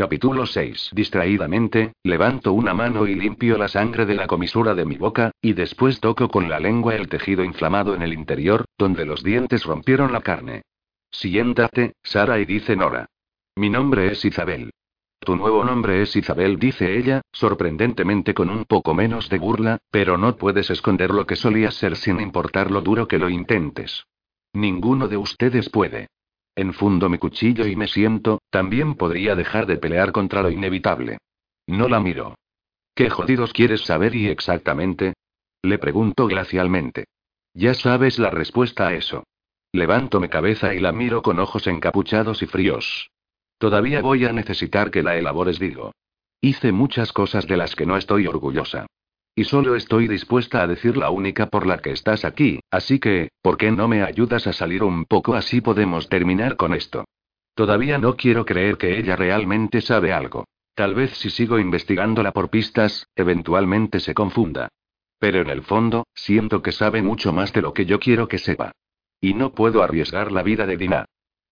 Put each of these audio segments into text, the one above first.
Capítulo 6. Distraídamente, levanto una mano y limpio la sangre de la comisura de mi boca, y después toco con la lengua el tejido inflamado en el interior, donde los dientes rompieron la carne. Siéntate, Sara, y dice Nora. Mi nombre es Isabel. Tu nuevo nombre es Isabel, dice ella, sorprendentemente con un poco menos de burla, pero no puedes esconder lo que solías ser sin importar lo duro que lo intentes. Ninguno de ustedes puede. Enfundo mi cuchillo y me siento, también podría dejar de pelear contra lo inevitable. No la miro. ¿Qué jodidos quieres saber y exactamente? Le pregunto glacialmente. Ya sabes la respuesta a eso. Levanto mi cabeza y la miro con ojos encapuchados y fríos. Todavía voy a necesitar que la elabores, digo. Hice muchas cosas de las que no estoy orgullosa. Y solo estoy dispuesta a decir la única por la que estás aquí, así que, ¿por qué no me ayudas a salir un poco así podemos terminar con esto? Todavía no quiero creer que ella realmente sabe algo. Tal vez si sigo investigándola por pistas, eventualmente se confunda. Pero en el fondo, siento que sabe mucho más de lo que yo quiero que sepa. Y no puedo arriesgar la vida de Dina.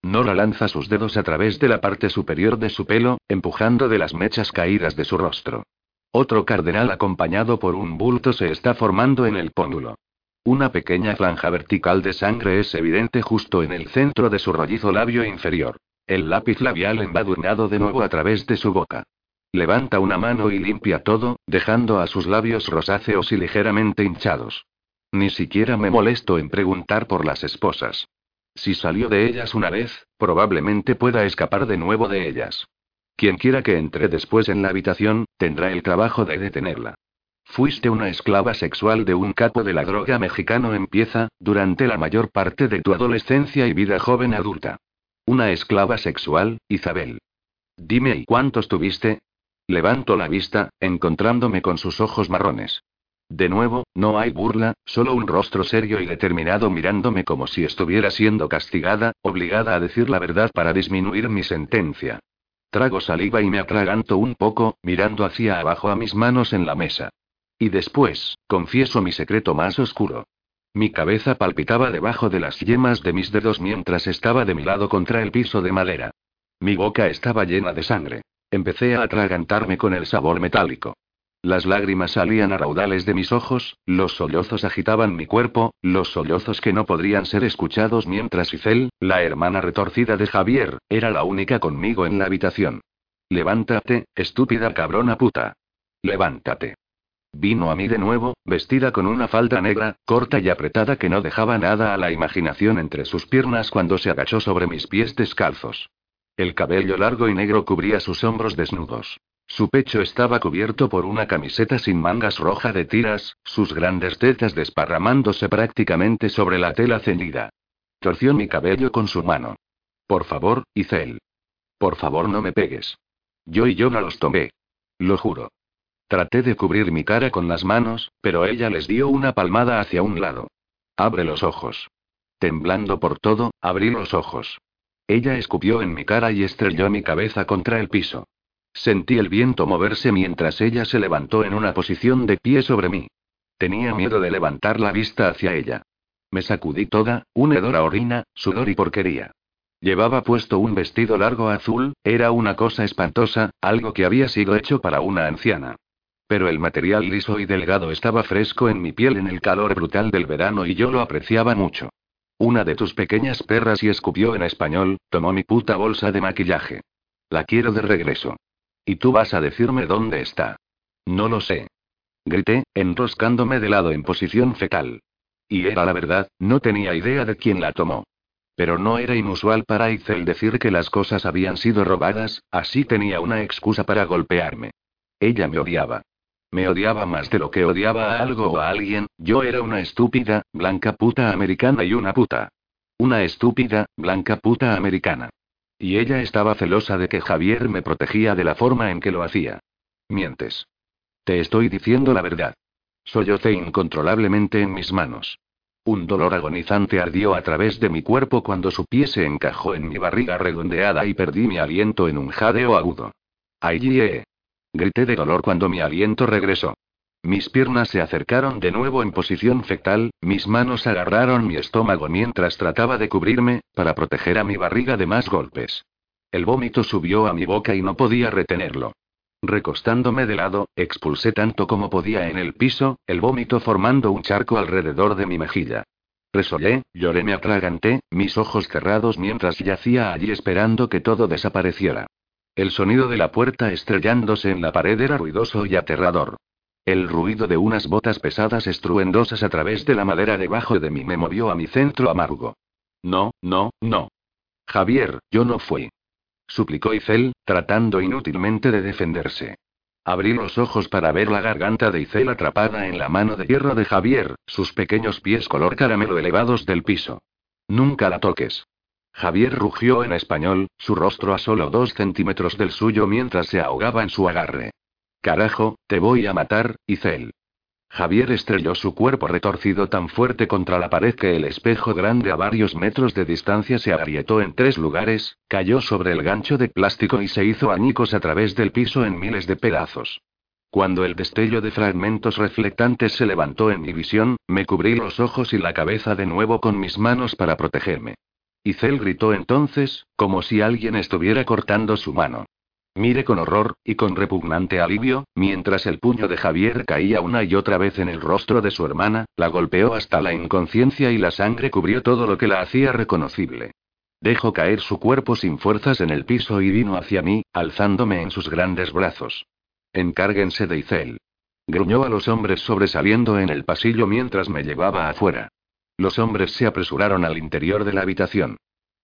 Nora lanza sus dedos a través de la parte superior de su pelo, empujando de las mechas caídas de su rostro. Otro cardenal acompañado por un bulto se está formando en el póndulo. Una pequeña franja vertical de sangre es evidente justo en el centro de su rollizo labio inferior. El lápiz labial embadurnado de nuevo a través de su boca. Levanta una mano y limpia todo, dejando a sus labios rosáceos y ligeramente hinchados. Ni siquiera me molesto en preguntar por las esposas. Si salió de ellas una vez, probablemente pueda escapar de nuevo de ellas. Quien quiera que entre después en la habitación, tendrá el trabajo de detenerla. Fuiste una esclava sexual de un capo de la droga mexicano empieza, durante la mayor parte de tu adolescencia y vida joven adulta. Una esclava sexual, Isabel. Dime, ¿y cuántos tuviste? Levanto la vista, encontrándome con sus ojos marrones. De nuevo, no hay burla, solo un rostro serio y determinado mirándome como si estuviera siendo castigada, obligada a decir la verdad para disminuir mi sentencia. Trago saliva y me atraganto un poco, mirando hacia abajo a mis manos en la mesa. Y después, confieso mi secreto más oscuro. Mi cabeza palpitaba debajo de las yemas de mis dedos mientras estaba de mi lado contra el piso de madera. Mi boca estaba llena de sangre. Empecé a atragantarme con el sabor metálico. Las lágrimas salían a raudales de mis ojos, los sollozos agitaban mi cuerpo, los sollozos que no podrían ser escuchados mientras Isel, la hermana retorcida de Javier, era la única conmigo en la habitación. Levántate, estúpida cabrona puta. Levántate. Vino a mí de nuevo, vestida con una falda negra, corta y apretada que no dejaba nada a la imaginación entre sus piernas cuando se agachó sobre mis pies descalzos. El cabello largo y negro cubría sus hombros desnudos. Su pecho estaba cubierto por una camiseta sin mangas roja de tiras, sus grandes tetas desparramándose prácticamente sobre la tela cendida. Torció mi cabello con su mano. Por favor, hice él. Por favor, no me pegues. Yo y yo no los tomé. Lo juro. Traté de cubrir mi cara con las manos, pero ella les dio una palmada hacia un lado. Abre los ojos. Temblando por todo, abrí los ojos. Ella escupió en mi cara y estrelló mi cabeza contra el piso. Sentí el viento moverse mientras ella se levantó en una posición de pie sobre mí. Tenía miedo de levantar la vista hacia ella. Me sacudí toda, un hedor a orina, sudor y porquería. Llevaba puesto un vestido largo azul, era una cosa espantosa, algo que había sido hecho para una anciana. Pero el material liso y delgado estaba fresco en mi piel en el calor brutal del verano y yo lo apreciaba mucho. Una de tus pequeñas perras y escupió en español, tomó mi puta bolsa de maquillaje. La quiero de regreso. ¿Y tú vas a decirme dónde está? No lo sé. Grité, enroscándome de lado en posición fetal. Y era la verdad, no tenía idea de quién la tomó. Pero no era inusual para Itzel decir que las cosas habían sido robadas, así tenía una excusa para golpearme. Ella me odiaba. Me odiaba más de lo que odiaba a algo o a alguien, yo era una estúpida, blanca puta americana y una puta. Una estúpida, blanca puta americana. Y ella estaba celosa de que Javier me protegía de la forma en que lo hacía. Mientes. Te estoy diciendo la verdad. Sollocé incontrolablemente en mis manos. Un dolor agonizante ardió a través de mi cuerpo cuando su pie se encajó en mi barriga redondeada y perdí mi aliento en un jadeo agudo. ¡Ay! Grité de dolor cuando mi aliento regresó. Mis piernas se acercaron de nuevo en posición fetal, mis manos agarraron mi estómago mientras trataba de cubrirme, para proteger a mi barriga de más golpes. El vómito subió a mi boca y no podía retenerlo. Recostándome de lado, expulsé tanto como podía en el piso, el vómito formando un charco alrededor de mi mejilla. Resollé, lloré, me atraganté, mis ojos cerrados mientras yacía allí esperando que todo desapareciera. El sonido de la puerta estrellándose en la pared era ruidoso y aterrador. El ruido de unas botas pesadas estruendosas a través de la madera debajo de mí me movió a mi centro amargo. No, no, no. Javier, yo no fui. Suplicó Isel, tratando inútilmente de defenderse. Abrí los ojos para ver la garganta de Isel atrapada en la mano de hierro de Javier, sus pequeños pies color caramelo elevados del piso. Nunca la toques. Javier rugió en español, su rostro a solo dos centímetros del suyo mientras se ahogaba en su agarre. Carajo, te voy a matar, Isel. Javier estrelló su cuerpo retorcido tan fuerte contra la pared que el espejo grande a varios metros de distancia se agrietó en tres lugares, cayó sobre el gancho de plástico y se hizo añicos a través del piso en miles de pedazos. Cuando el destello de fragmentos reflectantes se levantó en mi visión, me cubrí los ojos y la cabeza de nuevo con mis manos para protegerme. Icel gritó entonces, como si alguien estuviera cortando su mano. Mire con horror, y con repugnante alivio, mientras el puño de Javier caía una y otra vez en el rostro de su hermana, la golpeó hasta la inconsciencia y la sangre cubrió todo lo que la hacía reconocible. Dejó caer su cuerpo sin fuerzas en el piso y vino hacia mí, alzándome en sus grandes brazos. Encárguense de Icel. Gruñó a los hombres sobresaliendo en el pasillo mientras me llevaba afuera. Los hombres se apresuraron al interior de la habitación.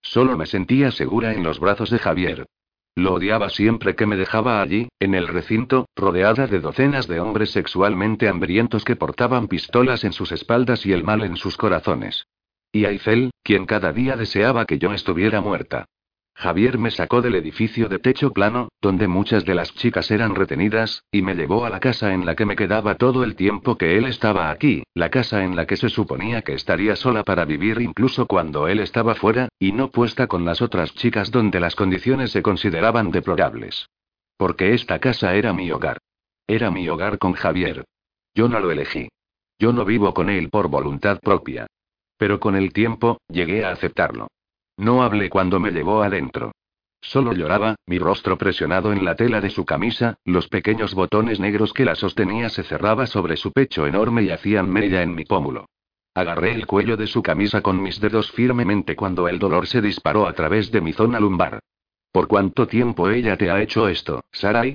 Solo me sentía segura en los brazos de Javier. Lo odiaba siempre que me dejaba allí, en el recinto, rodeada de docenas de hombres sexualmente hambrientos que portaban pistolas en sus espaldas y el mal en sus corazones. Y Eiffel, quien cada día deseaba que yo estuviera muerta. Javier me sacó del edificio de techo plano, donde muchas de las chicas eran retenidas, y me llevó a la casa en la que me quedaba todo el tiempo que él estaba aquí, la casa en la que se suponía que estaría sola para vivir incluso cuando él estaba fuera, y no puesta con las otras chicas donde las condiciones se consideraban deplorables. Porque esta casa era mi hogar. Era mi hogar con Javier. Yo no lo elegí. Yo no vivo con él por voluntad propia. Pero con el tiempo, llegué a aceptarlo. No hablé cuando me llevó adentro. Solo lloraba, mi rostro presionado en la tela de su camisa, los pequeños botones negros que la sostenía se cerraba sobre su pecho enorme y hacían mella en mi pómulo. Agarré el cuello de su camisa con mis dedos firmemente cuando el dolor se disparó a través de mi zona lumbar. ¿Por cuánto tiempo ella te ha hecho esto, Sarai?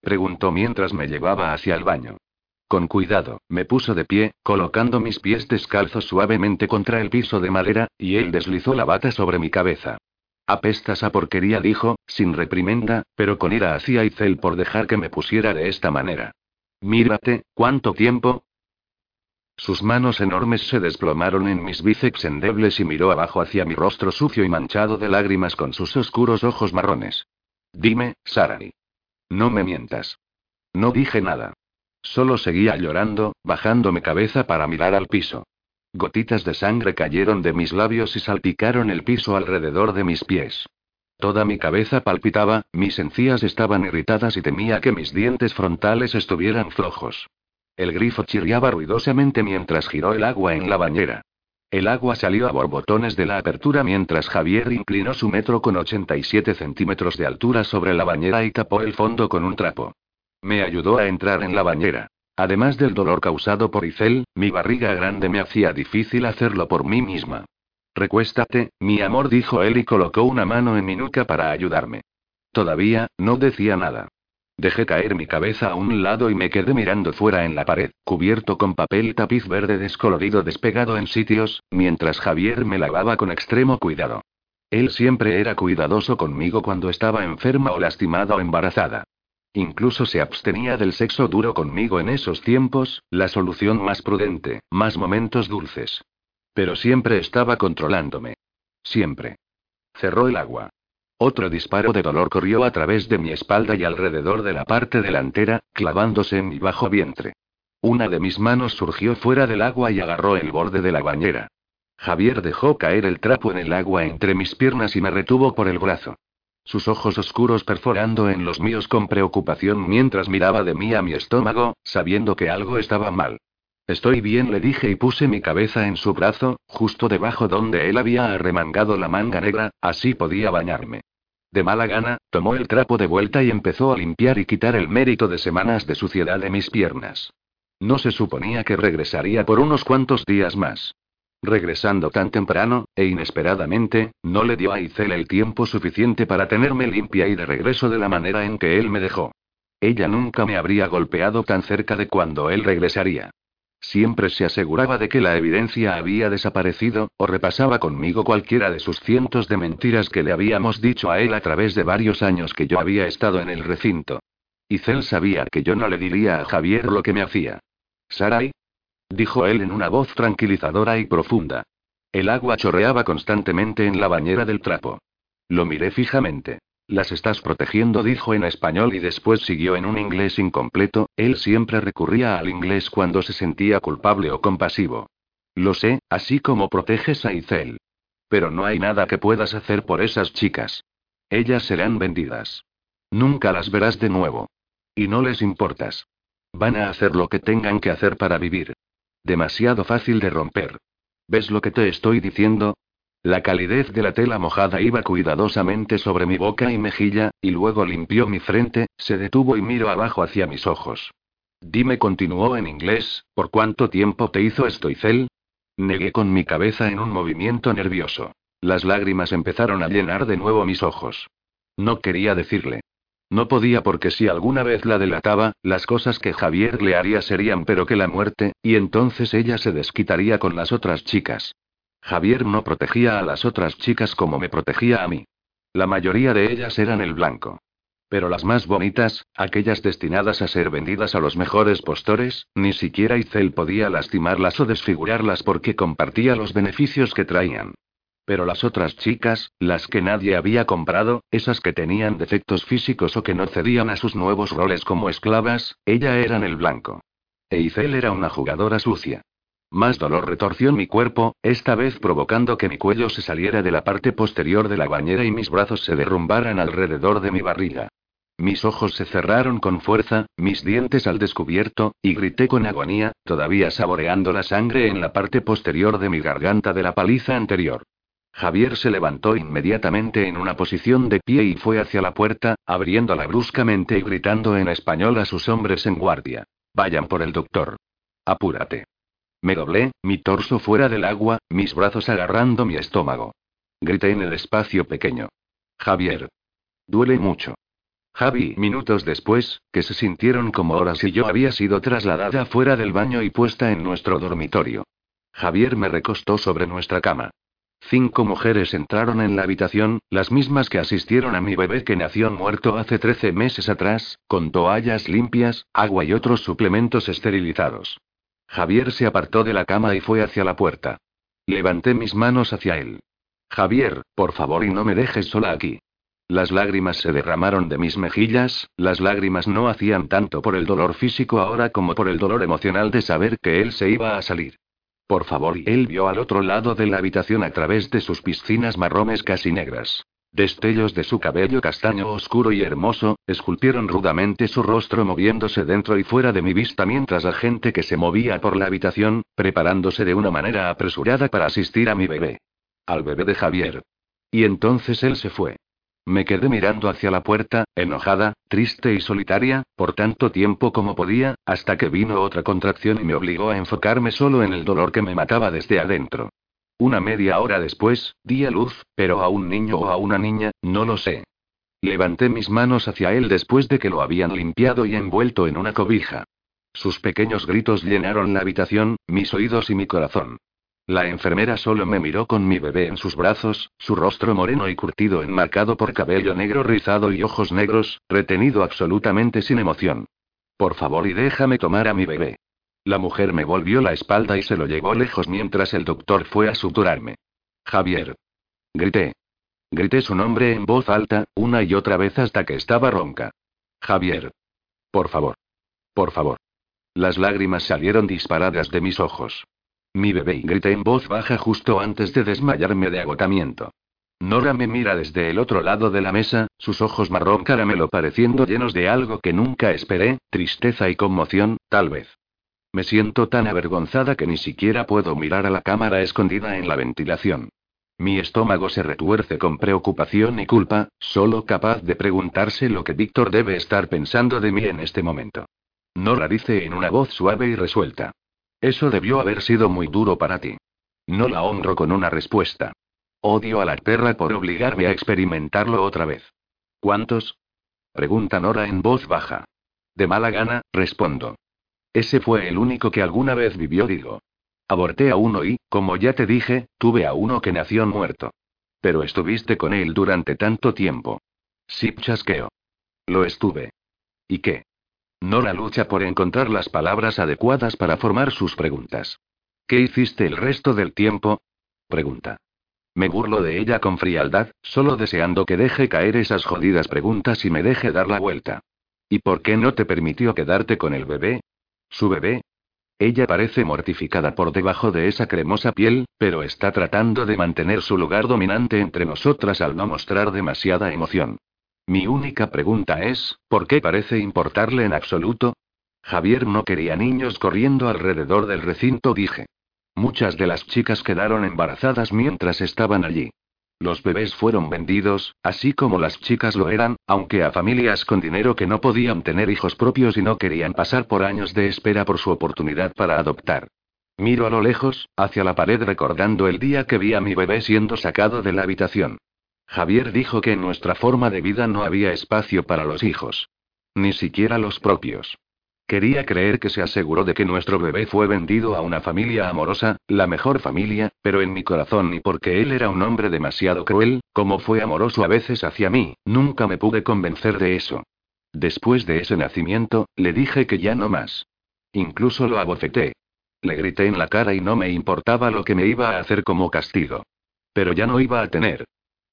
Preguntó mientras me llevaba hacia el baño. Con cuidado, me puso de pie, colocando mis pies descalzos suavemente contra el piso de madera, y él deslizó la bata sobre mi cabeza. Apestas a porquería, dijo, sin reprimenda, pero con ira hacia Izel por dejar que me pusiera de esta manera. Mírate, ¿cuánto tiempo? Sus manos enormes se desplomaron en mis bíceps endebles y miró abajo hacia mi rostro sucio y manchado de lágrimas con sus oscuros ojos marrones. Dime, Sarai. No me mientas. No dije nada. Solo seguía llorando, bajándome cabeza para mirar al piso. Gotitas de sangre cayeron de mis labios y salpicaron el piso alrededor de mis pies. Toda mi cabeza palpitaba, mis encías estaban irritadas y temía que mis dientes frontales estuvieran flojos. El grifo chirriaba ruidosamente mientras giró el agua en la bañera. El agua salió a borbotones de la apertura mientras Javier inclinó su metro con 87 centímetros de altura sobre la bañera y tapó el fondo con un trapo. Me ayudó a entrar en la bañera. Además del dolor causado por Icel, mi barriga grande me hacía difícil hacerlo por mí misma. Recuéstate, mi amor, dijo él y colocó una mano en mi nuca para ayudarme. Todavía, no decía nada. Dejé caer mi cabeza a un lado y me quedé mirando fuera en la pared, cubierto con papel tapiz verde descolorido despegado en sitios, mientras Javier me lavaba con extremo cuidado. Él siempre era cuidadoso conmigo cuando estaba enferma o lastimada o embarazada. Incluso se abstenía del sexo duro conmigo en esos tiempos, la solución más prudente, más momentos dulces. Pero siempre estaba controlándome. Siempre. Cerró el agua. Otro disparo de dolor corrió a través de mi espalda y alrededor de la parte delantera, clavándose en mi bajo vientre. Una de mis manos surgió fuera del agua y agarró el borde de la bañera. Javier dejó caer el trapo en el agua entre mis piernas y me retuvo por el brazo. Sus ojos oscuros perforando en los míos con preocupación mientras miraba de mí a mi estómago, sabiendo que algo estaba mal. Estoy bien, le dije y puse mi cabeza en su brazo, justo debajo donde él había arremangado la manga negra, así podía bañarme. De mala gana, tomó el trapo de vuelta y empezó a limpiar y quitar el mérito de semanas de suciedad de mis piernas. No se suponía que regresaría por unos cuantos días más. Regresando tan temprano, e inesperadamente, no le dio a Izel el tiempo suficiente para tenerme limpia y de regreso de la manera en que él me dejó. Ella nunca me habría golpeado tan cerca de cuando él regresaría. Siempre se aseguraba de que la evidencia había desaparecido, o repasaba conmigo cualquiera de sus cientos de mentiras que le habíamos dicho a él a través de varios años que yo había estado en el recinto. Y Cel sabía que yo no le diría a Javier lo que me hacía. Sarai, dijo él en una voz tranquilizadora y profunda. El agua chorreaba constantemente en la bañera del trapo. Lo miré fijamente. Las estás protegiendo, dijo en español y después siguió en un inglés incompleto, él siempre recurría al inglés cuando se sentía culpable o compasivo. Lo sé, así como proteges a Izel. Pero no hay nada que puedas hacer por esas chicas. Ellas serán vendidas. Nunca las verás de nuevo. Y no les importas. Van a hacer lo que tengan que hacer para vivir. Demasiado fácil de romper. ¿Ves lo que te estoy diciendo? La calidez de la tela mojada iba cuidadosamente sobre mi boca y mejilla, y luego limpió mi frente, se detuvo y miró abajo hacia mis ojos. Dime, continuó en inglés, ¿por cuánto tiempo te hizo esto, Izel? Negué con mi cabeza en un movimiento nervioso. Las lágrimas empezaron a llenar de nuevo mis ojos. No quería decirle. No podía porque si alguna vez la delataba, las cosas que Javier le haría serían pero que la muerte, y entonces ella se desquitaría con las otras chicas. Javier no protegía a las otras chicas como me protegía a mí. La mayoría de ellas eran el blanco. Pero las más bonitas, aquellas destinadas a ser vendidas a los mejores postores, ni siquiera Izel podía lastimarlas o desfigurarlas porque compartía los beneficios que traían. Pero las otras chicas, las que nadie había comprado, esas que tenían defectos físicos o que no cedían a sus nuevos roles como esclavas, ella eran el blanco. E Izel era una jugadora sucia. Más dolor retorció mi cuerpo, esta vez provocando que mi cuello se saliera de la parte posterior de la bañera y mis brazos se derrumbaran alrededor de mi barriga. Mis ojos se cerraron con fuerza, mis dientes al descubierto, y grité con agonía, todavía saboreando la sangre en la parte posterior de mi garganta de la paliza anterior. Javier se levantó inmediatamente en una posición de pie y fue hacia la puerta, abriéndola bruscamente y gritando en español a sus hombres en guardia. Vayan por el doctor. Apúrate. Me doblé, mi torso fuera del agua, mis brazos agarrando mi estómago. Grité en el espacio pequeño. Javier. Duele mucho. Javi, minutos después, que se sintieron como horas y yo había sido trasladada fuera del baño y puesta en nuestro dormitorio. Javier me recostó sobre nuestra cama. Cinco mujeres entraron en la habitación, las mismas que asistieron a mi bebé que nació muerto hace trece meses atrás, con toallas limpias, agua y otros suplementos esterilizados. Javier se apartó de la cama y fue hacia la puerta. Levanté mis manos hacia él. Javier, por favor y no me dejes sola aquí. Las lágrimas se derramaron de mis mejillas, las lágrimas no hacían tanto por el dolor físico ahora como por el dolor emocional de saber que él se iba a salir. Por favor, y él vio al otro lado de la habitación a través de sus piscinas marrones casi negras. Destellos de su cabello castaño oscuro y hermoso, esculpieron rudamente su rostro moviéndose dentro y fuera de mi vista mientras la gente que se movía por la habitación, preparándose de una manera apresurada para asistir a mi bebé. Al bebé de Javier. Y entonces él se fue. Me quedé mirando hacia la puerta, enojada, triste y solitaria, por tanto tiempo como podía, hasta que vino otra contracción y me obligó a enfocarme solo en el dolor que me mataba desde adentro. Una media hora después, di a luz, pero a un niño o a una niña, no lo sé. Levanté mis manos hacia él después de que lo habían limpiado y envuelto en una cobija. Sus pequeños gritos llenaron la habitación, mis oídos y mi corazón. La enfermera solo me miró con mi bebé en sus brazos, su rostro moreno y curtido enmarcado por cabello negro rizado y ojos negros, retenido absolutamente sin emoción. Por favor y déjame tomar a mi bebé. La mujer me volvió la espalda y se lo llevó lejos mientras el doctor fue a suturarme. Javier. Grité. Grité su nombre en voz alta, una y otra vez hasta que estaba ronca. Javier. Por favor. Por favor. Las lágrimas salieron disparadas de mis ojos. Mi bebé y grité en voz baja justo antes de desmayarme de agotamiento. Nora me mira desde el otro lado de la mesa, sus ojos marrón caramelo pareciendo llenos de algo que nunca esperé, tristeza y conmoción, tal vez. Me siento tan avergonzada que ni siquiera puedo mirar a la cámara escondida en la ventilación. Mi estómago se retuerce con preocupación y culpa, solo capaz de preguntarse lo que Víctor debe estar pensando de mí en este momento. Nora dice en una voz suave y resuelta. Eso debió haber sido muy duro para ti. No la honro con una respuesta. Odio a la perra por obligarme a experimentarlo otra vez. ¿Cuántos? Pregunta Nora en voz baja. De mala gana, respondo. Ese fue el único que alguna vez vivió, digo. Aborté a uno y, como ya te dije, tuve a uno que nació muerto. Pero estuviste con él durante tanto tiempo. Sí, chasqueo. Lo estuve. ¿Y qué? Nora lucha por encontrar las palabras adecuadas para formar sus preguntas. ¿Qué hiciste el resto del tiempo? Pregunta. Me burlo de ella con frialdad, solo deseando que deje caer esas jodidas preguntas y me deje dar la vuelta. ¿Y por qué no te permitió quedarte con el bebé? ¿Su bebé? Ella parece mortificada por debajo de esa cremosa piel, pero está tratando de mantener su lugar dominante entre nosotras al no mostrar demasiada emoción. Mi única pregunta es, ¿por qué parece importarle en absoluto? Javier no quería niños corriendo alrededor del recinto, dije. Muchas de las chicas quedaron embarazadas mientras estaban allí. Los bebés fueron vendidos, así como las chicas lo eran, aunque a familias con dinero que no podían tener hijos propios y no querían pasar por años de espera por su oportunidad para adoptar. Miro a lo lejos, hacia la pared recordando el día que vi a mi bebé siendo sacado de la habitación. Javier dijo que en nuestra forma de vida no había espacio para los hijos. Ni siquiera los propios. Quería creer que se aseguró de que nuestro bebé fue vendido a una familia amorosa, la mejor familia, pero en mi corazón y porque él era un hombre demasiado cruel, como fue amoroso a veces hacia mí, nunca me pude convencer de eso. Después de ese nacimiento, le dije que ya no más. Incluso lo abofeté. Le grité en la cara y no me importaba lo que me iba a hacer como castigo. Pero ya no iba a tener.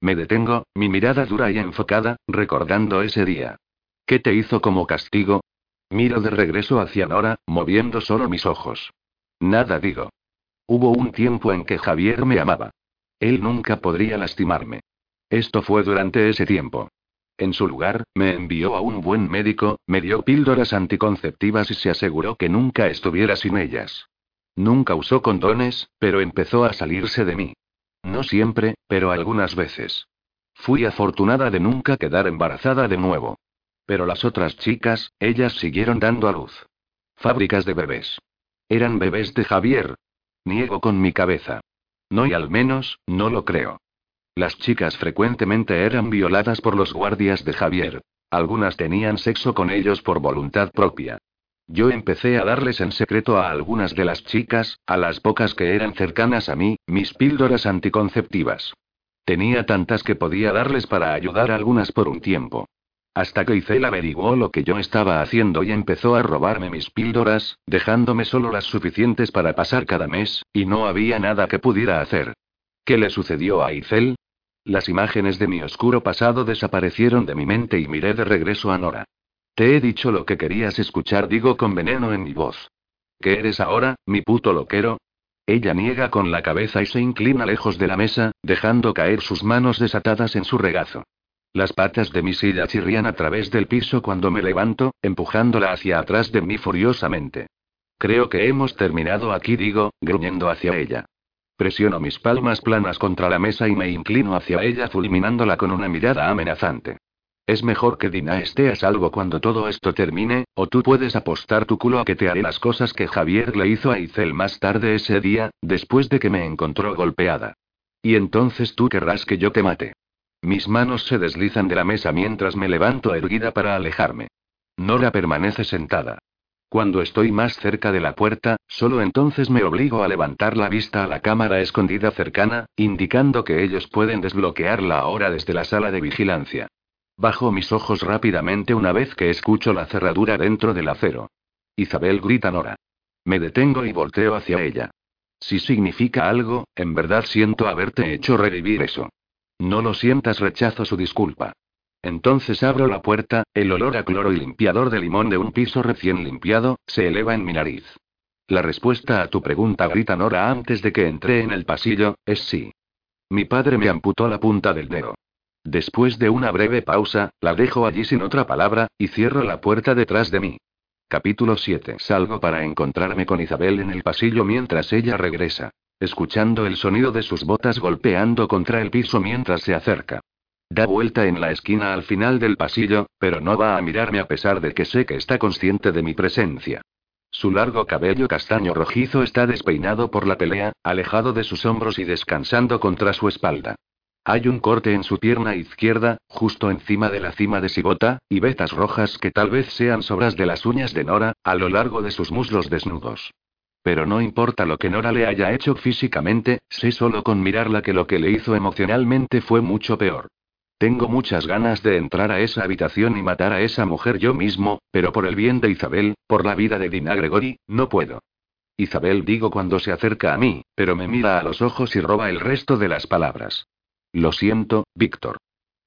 Me detengo, mi mirada dura y enfocada, recordando ese día. ¿Qué te hizo como castigo? Miro de regreso hacia Nora, moviendo solo mis ojos. Nada digo. Hubo un tiempo en que Javier me amaba. Él nunca podría lastimarme. Esto fue durante ese tiempo. En su lugar, me envió a un buen médico, me dio píldoras anticonceptivas y se aseguró que nunca estuviera sin ellas. Nunca usó condones, pero empezó a salirse de mí. No siempre, pero algunas veces. Fui afortunada de nunca quedar embarazada de nuevo. Pero las otras chicas, ellas siguieron dando a luz. Fábricas de bebés. Eran bebés de Javier. Niego con mi cabeza. No y al menos, no lo creo. Las chicas frecuentemente eran violadas por los guardias de Javier. Algunas tenían sexo con ellos por voluntad propia. Yo empecé a darles en secreto a algunas de las chicas, a las pocas que eran cercanas a mí, mis píldoras anticonceptivas. Tenía tantas que podía darles para ayudar a algunas por un tiempo. Hasta que Isel averiguó lo que yo estaba haciendo y empezó a robarme mis píldoras, dejándome solo las suficientes para pasar cada mes, y no había nada que pudiera hacer. ¿Qué le sucedió a Isel? Las imágenes de mi oscuro pasado desaparecieron de mi mente y miré de regreso a Nora. Te he dicho lo que querías escuchar, digo con veneno en mi voz. ¿Qué eres ahora, mi puto loquero? Ella niega con la cabeza y se inclina lejos de la mesa, dejando caer sus manos desatadas en su regazo. Las patas de mi silla chirrían a través del piso cuando me levanto, empujándola hacia atrás de mí furiosamente. Creo que hemos terminado aquí, digo, gruñendo hacia ella. Presiono mis palmas planas contra la mesa y me inclino hacia ella fulminándola con una mirada amenazante. Es mejor que Dina esté a salvo cuando todo esto termine, o tú puedes apostar tu culo a que te haré las cosas que Javier le hizo a Izel más tarde ese día, después de que me encontró golpeada. Y entonces tú querrás que yo te mate. Mis manos se deslizan de la mesa mientras me levanto erguida para alejarme. Nora permanece sentada. Cuando estoy más cerca de la puerta, solo entonces me obligo a levantar la vista a la cámara escondida cercana, indicando que ellos pueden desbloquearla ahora desde la sala de vigilancia. Bajo mis ojos rápidamente una vez que escucho la cerradura dentro del acero. Isabel grita Nora. Me detengo y volteo hacia ella. Si significa algo, en verdad siento haberte hecho revivir eso. No lo sientas, rechazo su disculpa. Entonces abro la puerta, el olor a cloro y limpiador de limón de un piso recién limpiado, se eleva en mi nariz. La respuesta a tu pregunta, grita Nora antes de que entré en el pasillo, es sí. Mi padre me amputó la punta del dedo. Después de una breve pausa, la dejo allí sin otra palabra, y cierro la puerta detrás de mí. Capítulo 7. Salgo para encontrarme con Isabel en el pasillo mientras ella regresa. escuchando el sonido de sus botas golpeando contra el piso mientras se acerca. Da vuelta en la esquina al final del pasillo, pero no va a mirarme a pesar de que sé que está consciente de mi presencia. Su largo cabello castaño rojizo está despeinado por la pelea, alejado de sus hombros y descansando contra su espalda. Hay un corte en su pierna izquierda, justo encima de la cima de Sibota, y vetas rojas que tal vez sean sobras de las uñas de Nora, a lo largo de sus muslos desnudos. Pero no importa lo que Nora le haya hecho físicamente, sé solo con mirarla que lo que le hizo emocionalmente fue mucho peor. Tengo muchas ganas de entrar a esa habitación y matar a esa mujer yo mismo, pero por el bien de Isabel, por la vida de Dina Gregory, no puedo. Isabel digo cuando se acerca a mí, pero me mira a los ojos y roba el resto de las palabras. Lo siento, Víctor.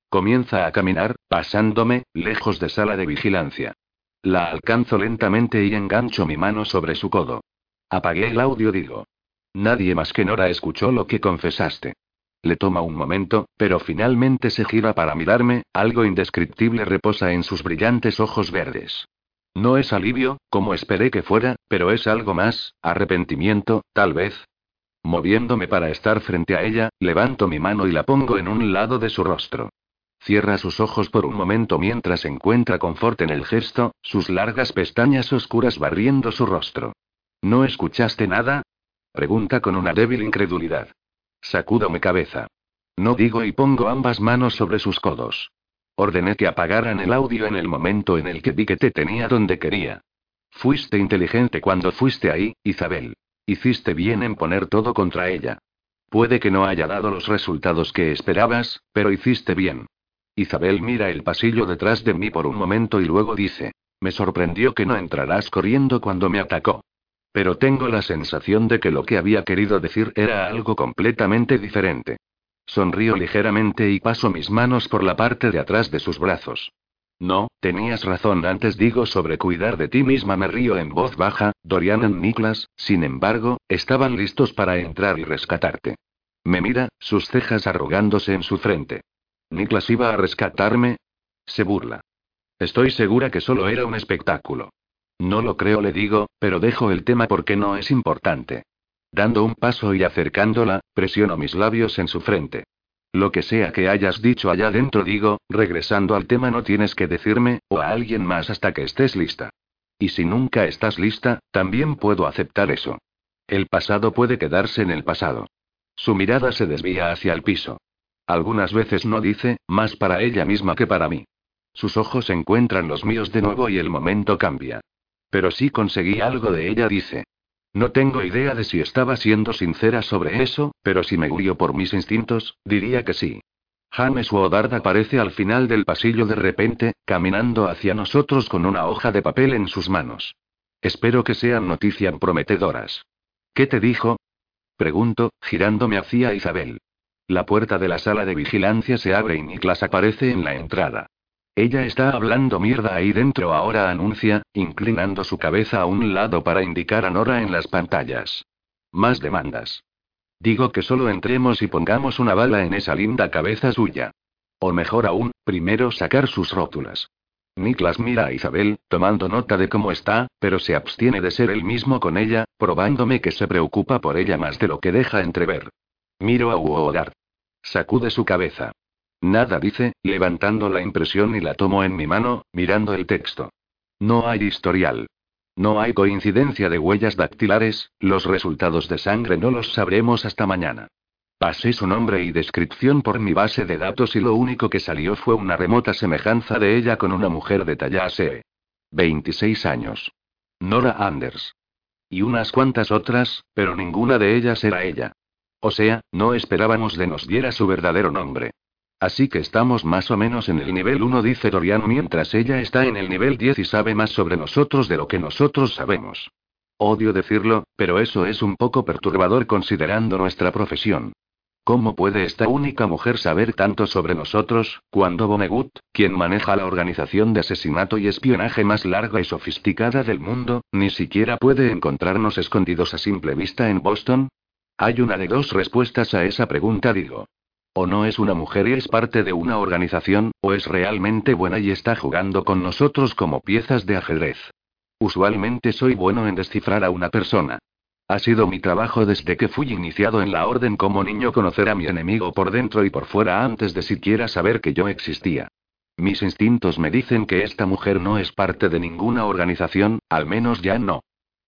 Comienza a caminar, pasándome, lejos de sala de vigilancia. La alcanzo lentamente y engancho mi mano sobre su codo. Apagué el audio, digo. Nadie más que Nora escuchó lo que confesaste. Le toma un momento, pero finalmente se gira para mirarme, algo indescriptible reposa en sus brillantes ojos verdes. No es alivio, como esperé que fuera, pero es algo más, arrepentimiento, tal vez. Moviéndome para estar frente a ella, levanto mi mano y la pongo en un lado de su rostro. Cierra sus ojos por un momento mientras encuentra confort en el gesto, sus largas pestañas oscuras barriendo su rostro. ¿No escuchaste nada? Pregunta con una débil incredulidad. Sacudo mi cabeza. No digo y pongo ambas manos sobre sus codos. Ordené que apagaran el audio en el momento en el que vi que te tenía donde quería. Fuiste inteligente cuando fuiste ahí, Isabel. Hiciste bien en poner todo contra ella. Puede que no haya dado los resultados que esperabas, pero hiciste bien. Isabel mira el pasillo detrás de mí por un momento y luego dice, me sorprendió que no entrarás corriendo cuando me atacó. Pero tengo la sensación de que lo que había querido decir era algo completamente diferente. Sonrío ligeramente y paso mis manos por la parte de atrás de sus brazos. No, tenías razón antes digo sobre cuidar de ti misma me río en voz baja, Dorian y Niklas, sin embargo, estaban listos para entrar y rescatarte. Me mira, sus cejas arrugándose en su frente. ¿Niklas iba a rescatarme? Se burla. Estoy segura que solo era un espectáculo. No lo creo, le digo, pero dejo el tema porque no es importante. Dando un paso y acercándola, presiono mis labios en su frente. Lo que sea que hayas dicho allá dentro, digo, regresando al tema, no tienes que decirme, o a alguien más hasta que estés lista. Y si nunca estás lista, también puedo aceptar eso. El pasado puede quedarse en el pasado. Su mirada se desvía hacia el piso. Algunas veces no dice, más para ella misma que para mí. Sus ojos encuentran los míos de nuevo y el momento cambia. Pero sí conseguí algo de ella, dice. No tengo idea de si estaba siendo sincera sobre eso, pero si me guío por mis instintos, diría que sí. James Woodard aparece al final del pasillo de repente, caminando hacia nosotros con una hoja de papel en sus manos. Espero que sean noticias prometedoras. ¿Qué te dijo? Pregunto, girándome hacia Isabel. La puerta de la sala de vigilancia se abre y Niklas aparece en la entrada. Ella está hablando mierda ahí dentro ahora, anuncia, inclinando su cabeza a un lado para indicar a Nora en las pantallas. Más demandas. Digo que solo entremos y pongamos una bala en esa linda cabeza suya. O mejor aún, primero sacar sus rótulas. Niklas mira a Isabel, tomando nota de cómo está, pero se abstiene de ser él mismo con ella, probándome que se preocupa por ella más de lo que deja entrever. Miro a Woodard. Sacude su cabeza. Nada dice, levantando la impresión y la tomo en mi mano, mirando el texto. No hay historial. No hay coincidencia de huellas dactilares, los resultados de sangre no los sabremos hasta mañana. Pasé su nombre y descripción por mi base de datos y lo único que salió fue una remota semejanza de ella con una mujer de talla SE. 26 años. Nora Anders. Y unas cuantas otras, pero ninguna de ellas era ella. O sea, no esperábamos de nos diera su verdadero nombre. Así que estamos más o menos en el nivel 1, dice Dorian, mientras ella está en el nivel 10 y sabe más sobre nosotros de lo que nosotros sabemos. Odio decirlo, pero eso es un poco perturbador considerando nuestra profesión. ¿Cómo puede esta única mujer saber tanto sobre nosotros, cuando Bonegut, quien maneja la organización de asesinato y espionaje más larga y sofisticada del mundo, ni siquiera puede encontrarnos escondidos a simple vista en Boston? Hay una de dos respuestas a esa pregunta, digo. O no es una mujer y es parte de una organización, o es realmente buena y está jugando con nosotros como piezas de ajedrez. Usualmente soy bueno en descifrar a una persona. Ha sido mi trabajo desde que fui iniciado en la orden como niño conocer a mi enemigo por dentro y por fuera antes de siquiera saber que yo existía. Mis instintos me dicen que esta mujer no es parte de ninguna organización, al menos ya no.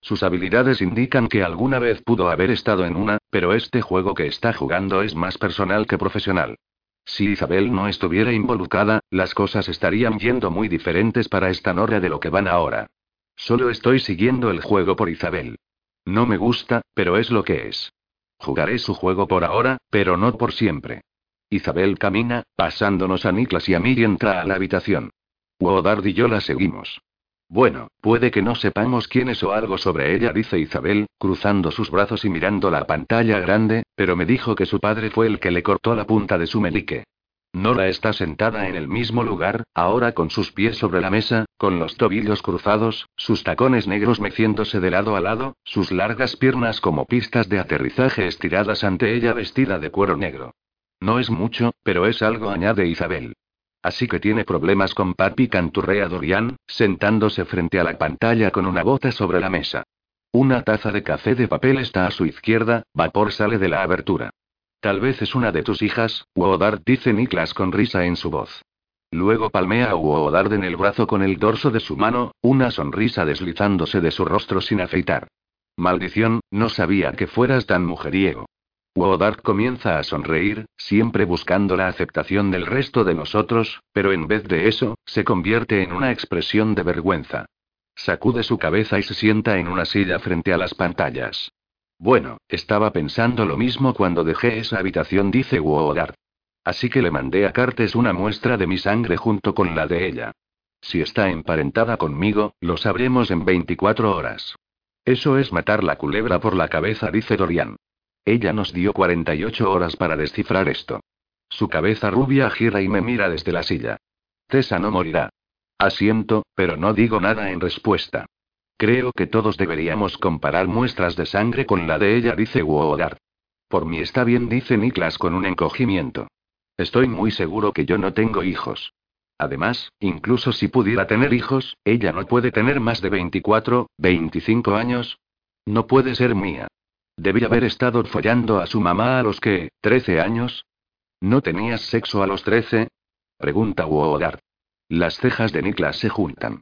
Sus habilidades indican que alguna vez pudo haber estado en una, pero este juego que está jugando es más personal que profesional. Si Isabel no estuviera involucrada, las cosas estarían yendo muy diferentes para esta Nora de lo que van ahora. Solo estoy siguiendo el juego por Isabel. No me gusta, pero es lo que es. Jugaré su juego por ahora, pero no por siempre. Isabel camina, pasándonos a Niklas y a mí y entra a la habitación. Woodard y yo la seguimos. Bueno, puede que no sepamos quién es o algo sobre ella, dice Isabel, cruzando sus brazos y mirando la pantalla grande, pero me dijo que su padre fue el que le cortó la punta de su melique. Nora está sentada en el mismo lugar, ahora con sus pies sobre la mesa, con los tobillos cruzados, sus tacones negros meciéndose de lado a lado, sus largas piernas como pistas de aterrizaje estiradas ante ella vestida de cuero negro. No es mucho, pero es algo, añade Isabel. Así que tiene problemas con papi, canturrea Dorian, sentándose frente a la pantalla con una bota sobre la mesa. Una taza de café de papel está a su izquierda, vapor sale de la abertura. Tal vez es una de tus hijas, Woodard, dice Niklas con risa en su voz. Luego palmea a Woodard en el brazo con el dorso de su mano, una sonrisa deslizándose de su rostro sin afeitar. Maldición, no sabía que fueras tan mujeriego. Woodard comienza a sonreír, siempre buscando la aceptación del resto de nosotros, pero en vez de eso, se convierte en una expresión de vergüenza. Sacude su cabeza y se sienta en una silla frente a las pantallas. Bueno, estaba pensando lo mismo cuando dejé esa habitación, dice Woodard. Así que le mandé a Cartes una muestra de mi sangre junto con la de ella. Si está emparentada conmigo, lo sabremos en 24 horas. Eso es matar la culebra por la cabeza, dice Dorian. Ella nos dio 48 horas para descifrar esto. Su cabeza rubia gira y me mira desde la silla. Tessa no morirá. Asiento, pero no digo nada en respuesta. Creo que todos deberíamos comparar muestras de sangre con la de ella, dice Woodard. Por mí está bien, dice Niklas con un encogimiento. Estoy muy seguro que yo no tengo hijos. Además, incluso si pudiera tener hijos, ella no puede tener más de 24, 25 años. No puede ser mía. Debía haber estado follando a su mamá a los que, ¿13 años? ¿No tenías sexo a los 13? Pregunta Woodard. Las cejas de Niklas se juntan.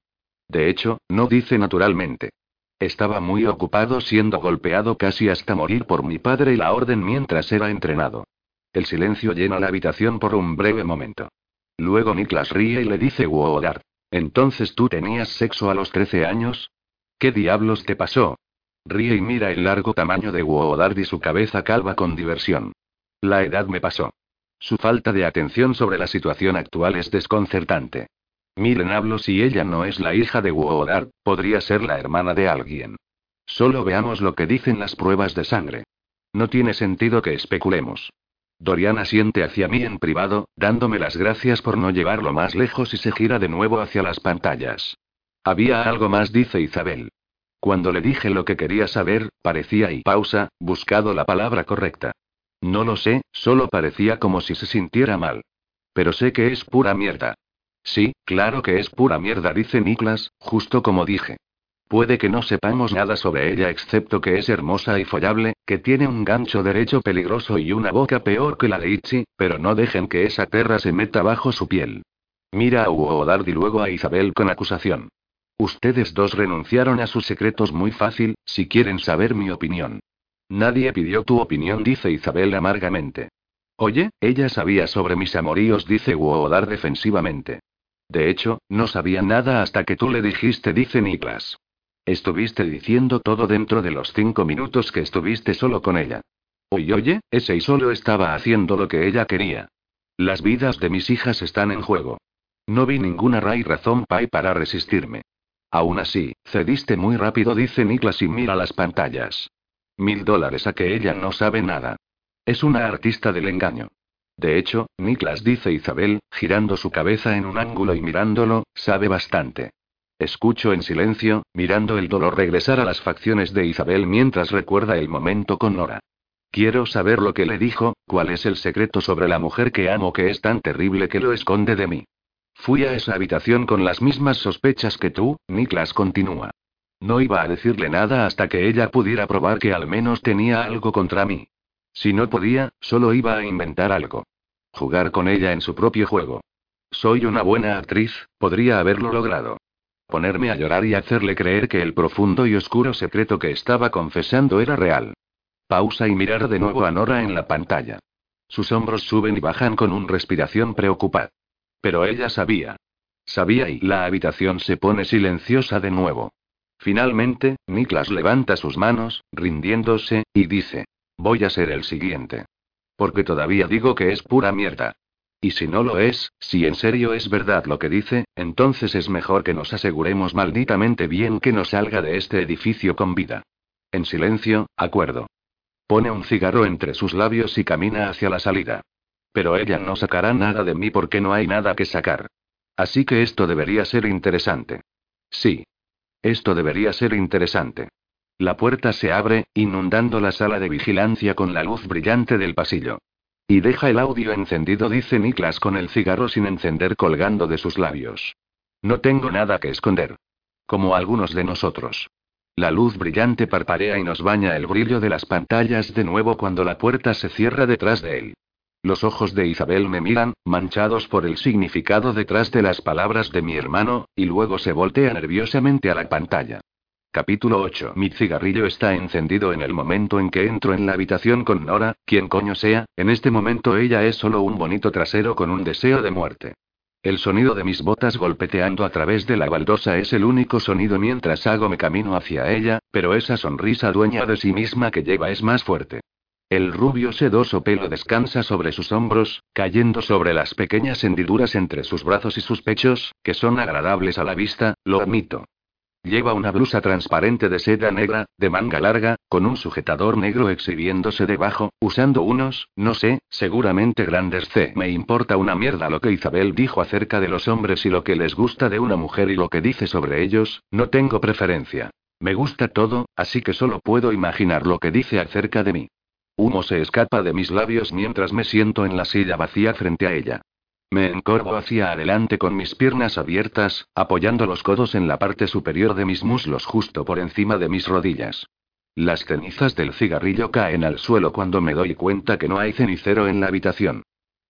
De hecho, no dice naturalmente. Estaba muy ocupado siendo golpeado casi hasta morir por mi padre y la orden mientras era entrenado. El silencio llena la habitación por un breve momento. Luego Niklas ríe y le dice Woodard. ¿Entonces tú tenías sexo a los 13 años? ¿Qué diablos te pasó? Ríe y mira el largo tamaño de Woodard y su cabeza calva con diversión. La edad me pasó. Su falta de atención sobre la situación actual es desconcertante. Miren, hablo si ella no es la hija de Woodard, podría ser la hermana de alguien. Solo veamos lo que dicen las pruebas de sangre. No tiene sentido que especulemos. Dorian asiente hacia mí en privado, dándome las gracias por no llevarlo más lejos y se gira de nuevo hacia las pantallas. Había algo más, dice Isabel. Cuando le dije lo que quería saber, parecía y pausa, buscado la palabra correcta. No lo sé, solo parecía como si se sintiera mal. Pero sé que es pura mierda. Sí, claro que es pura mierda, dice Niklas, justo como dije. Puede que no sepamos nada sobre ella excepto que es hermosa y follable, que tiene un gancho derecho peligroso y una boca peor que la de Ichi, pero no dejen que esa perra se meta bajo su piel. Mira a Uodard y luego a Isabel con acusación. Ustedes dos renunciaron a sus secretos muy fácil, si quieren saber mi opinión. Nadie pidió tu opinión, dice Isabel amargamente. Oye, ella sabía sobre mis amoríos, dice Woodard defensivamente. De hecho, no sabía nada hasta que tú le dijiste, dice Niklas. Estuviste diciendo todo dentro de los cinco minutos que estuviste solo con ella. Oye, oye, ese y solo estaba haciendo lo que ella quería. Las vidas de mis hijas están en juego. No vi ninguna ray razón Pai para resistirme. Aún así, cediste muy rápido, dice Niklas y mira las pantallas. Mil dólares a que ella no sabe nada. Es una artista del engaño. De hecho, Niklas dice Isabel, girando su cabeza en un ángulo y mirándolo, sabe bastante. Escucho en silencio, mirando el dolor regresar a las facciones de Isabel mientras recuerda el momento con Nora. Quiero saber lo que le dijo, cuál es el secreto sobre la mujer que amo que es tan terrible que lo esconde de mí. Fui a esa habitación con las mismas sospechas que tú, Niklas continúa. No iba a decirle nada hasta que ella pudiera probar que al menos tenía algo contra mí. Si no podía, solo iba a inventar algo. Jugar con ella en su propio juego. Soy una buena actriz, podría haberlo logrado. Ponerme a llorar y hacerle creer que el profundo y oscuro secreto que estaba confesando era real. Pausa y mirar de nuevo a Nora en la pantalla. Sus hombros suben y bajan con una respiración preocupada. Pero ella sabía. Sabía y la habitación se pone silenciosa de nuevo. Finalmente, Niklas levanta sus manos, rindiéndose, y dice, voy a ser el siguiente. Porque todavía digo que es pura mierda. Y si no lo es, si en serio es verdad lo que dice, entonces es mejor que nos aseguremos malditamente bien que no salga de este edificio con vida. En silencio, acuerdo. Pone un cigarro entre sus labios y camina hacia la salida. Pero ella no sacará nada de mí porque no hay nada que sacar. Así que esto debería ser interesante. Sí. Esto debería ser interesante. La puerta se abre, inundando la sala de vigilancia con la luz brillante del pasillo. Y deja el audio encendido, dice Niklas con el cigarro sin encender colgando de sus labios. No tengo nada que esconder. Como algunos de nosotros. La luz brillante parparea y nos baña el brillo de las pantallas de nuevo cuando la puerta se cierra detrás de él. Los ojos de Isabel me miran, manchados por el significado detrás de las palabras de mi hermano, y luego se voltea nerviosamente a la pantalla. Capítulo 8. Mi cigarrillo está encendido en el momento en que entro en la habitación con Nora, quien coño sea, en este momento ella es solo un bonito trasero con un deseo de muerte. El sonido de mis botas golpeteando a través de la baldosa es el único sonido mientras hago mi camino hacia ella, pero esa sonrisa dueña de sí misma que lleva es más fuerte. El rubio sedoso pelo descansa sobre sus hombros, cayendo sobre las pequeñas hendiduras entre sus brazos y sus pechos, que son agradables a la vista, lo admito. Lleva una blusa transparente de seda negra, de manga larga, con un sujetador negro exhibiéndose debajo, usando unos, no sé, seguramente grandes C. Me importa una mierda lo que Isabel dijo acerca de los hombres y lo que les gusta de una mujer y lo que dice sobre ellos, no tengo preferencia. Me gusta todo, así que solo puedo imaginar lo que dice acerca de mí. Humo se escapa de mis labios mientras me siento en la silla vacía frente a ella. Me encorvo hacia adelante con mis piernas abiertas, apoyando los codos en la parte superior de mis muslos justo por encima de mis rodillas. Las cenizas del cigarrillo caen al suelo cuando me doy cuenta que no hay cenicero en la habitación.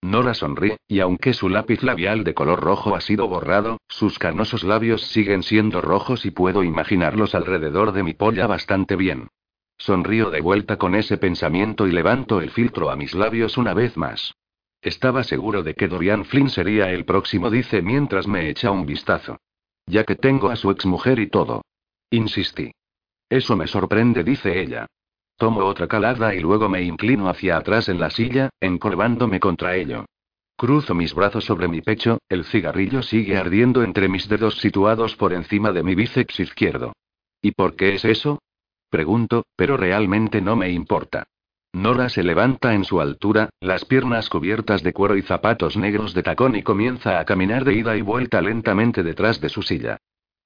Nora sonríe, y aunque su lápiz labial de color rojo ha sido borrado, sus canosos labios siguen siendo rojos y puedo imaginarlos alrededor de mi polla bastante bien. Sonrío de vuelta con ese pensamiento y levanto el filtro a mis labios una vez más. Estaba seguro de que Dorian Flynn sería el próximo, dice mientras me echa un vistazo. Ya que tengo a su exmujer y todo. Insistí. Eso me sorprende, dice ella. Tomo otra calada y luego me inclino hacia atrás en la silla, encorvándome contra ello. Cruzo mis brazos sobre mi pecho, el cigarrillo sigue ardiendo entre mis dedos situados por encima de mi bíceps izquierdo. ¿Y por qué es eso? Pregunto, pero realmente no me importa. Nora se levanta en su altura, las piernas cubiertas de cuero y zapatos negros de tacón y comienza a caminar de ida y vuelta lentamente detrás de su silla.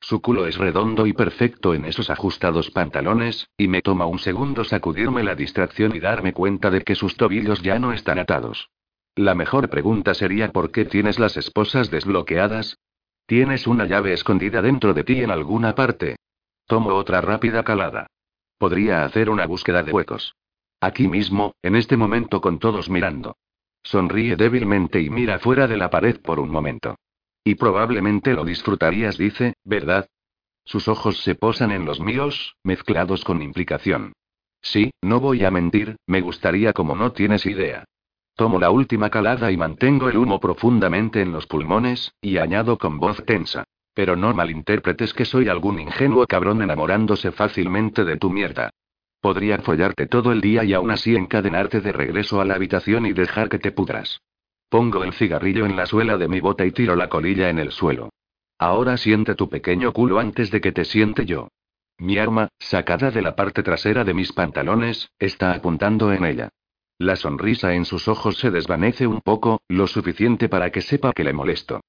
Su culo es redondo y perfecto en esos ajustados pantalones, y me toma un segundo sacudirme la distracción y darme cuenta de que sus tobillos ya no están atados. La mejor pregunta sería ¿por qué tienes las esposas desbloqueadas? ¿Tienes una llave escondida dentro de ti en alguna parte? Tomo otra rápida calada. Podría hacer una búsqueda de huecos. Aquí mismo, en este momento con todos mirando. Sonríe débilmente y mira fuera de la pared por un momento. Y probablemente lo disfrutarías, dice, ¿verdad? Sus ojos se posan en los míos, mezclados con implicación. Sí, no voy a mentir, me gustaría como no tienes idea. Tomo la última calada y mantengo el humo profundamente en los pulmones, y añado con voz tensa. Pero no malinterpretes que soy algún ingenuo cabrón enamorándose fácilmente de tu mierda. Podría follarte todo el día y aún así encadenarte de regreso a la habitación y dejar que te pudras. Pongo el cigarrillo en la suela de mi bota y tiro la colilla en el suelo. Ahora siente tu pequeño culo antes de que te siente yo. Mi arma, sacada de la parte trasera de mis pantalones, está apuntando en ella. La sonrisa en sus ojos se desvanece un poco, lo suficiente para que sepa que le molesto.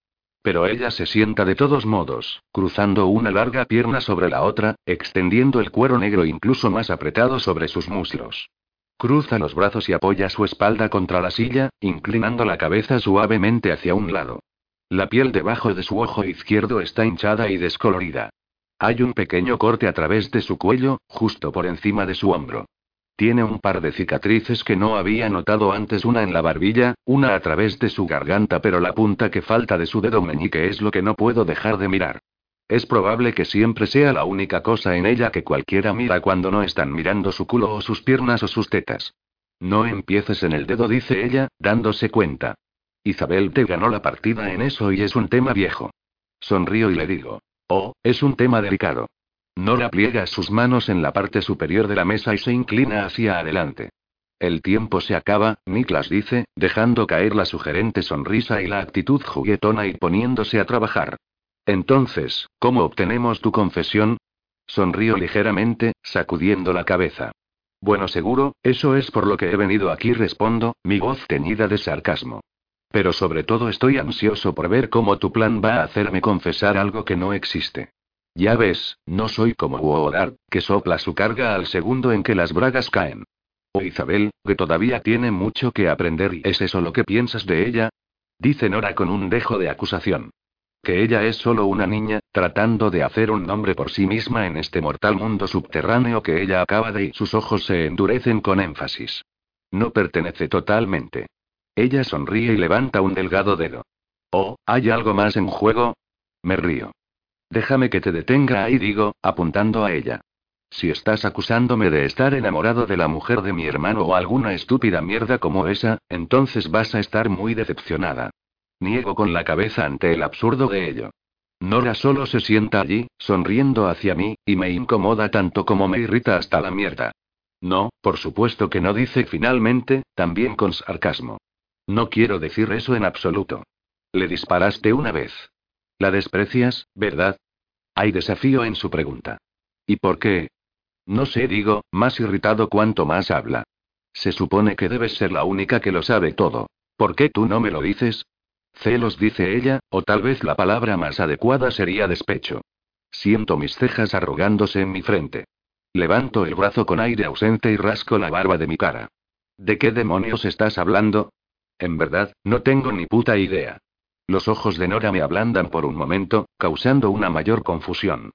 Pero ella se sienta de todos modos, cruzando una larga pierna sobre la otra, extendiendo el cuero negro incluso más apretado sobre sus muslos. Cruza los brazos y apoya su espalda contra la silla, inclinando la cabeza suavemente hacia un lado. La piel debajo de su ojo izquierdo está hinchada y descolorida. Hay un pequeño corte a través de su cuello, justo por encima de su hombro. Tiene un par de cicatrices que no había notado antes, una en la barbilla, una a través de su garganta, pero la punta que falta de su dedo meñique es lo que no puedo dejar de mirar. Es probable que siempre sea la única cosa en ella que cualquiera mira cuando no están mirando su culo o sus piernas o sus tetas. No empieces en el dedo, dice ella, dándose cuenta. Isabel te ganó la partida en eso y es un tema viejo. Sonrío y le digo. Oh, es un tema delicado. Nora pliega sus manos en la parte superior de la mesa y se inclina hacia adelante. El tiempo se acaba, Niklas dice, dejando caer la sugerente sonrisa y la actitud juguetona y poniéndose a trabajar. Entonces, ¿cómo obtenemos tu confesión? Sonrío ligeramente, sacudiendo la cabeza. Bueno, seguro, eso es por lo que he venido aquí, respondo, mi voz teñida de sarcasmo. Pero sobre todo estoy ansioso por ver cómo tu plan va a hacerme confesar algo que no existe. Ya ves, no soy como Woodard, que sopla su carga al segundo en que las bragas caen. O Isabel, que todavía tiene mucho que aprender y ¿es eso lo que piensas de ella? Dice Nora con un dejo de acusación. Que ella es solo una niña, tratando de hacer un nombre por sí misma en este mortal mundo subterráneo que ella acaba de y sus ojos se endurecen con énfasis. No pertenece totalmente. Ella sonríe y levanta un delgado dedo. Oh, ¿hay algo más en juego? Me río. Déjame que te detenga ahí, digo, apuntando a ella. Si estás acusándome de estar enamorado de la mujer de mi hermano o alguna estúpida mierda como esa, entonces vas a estar muy decepcionada. Niego con la cabeza ante el absurdo de ello. Nora solo se sienta allí, sonriendo hacia mí, y me incomoda tanto como me irrita hasta la mierda. No, por supuesto que no dice finalmente, también con sarcasmo. No quiero decir eso en absoluto. Le disparaste una vez. La desprecias, ¿verdad? Hay desafío en su pregunta. ¿Y por qué? No sé, digo, más irritado cuanto más habla. Se supone que debes ser la única que lo sabe todo. ¿Por qué tú no me lo dices? Celos, dice ella, o tal vez la palabra más adecuada sería despecho. Siento mis cejas arrugándose en mi frente. Levanto el brazo con aire ausente y rasco la barba de mi cara. ¿De qué demonios estás hablando? En verdad, no tengo ni puta idea. Los ojos de Nora me ablandan por un momento, causando una mayor confusión.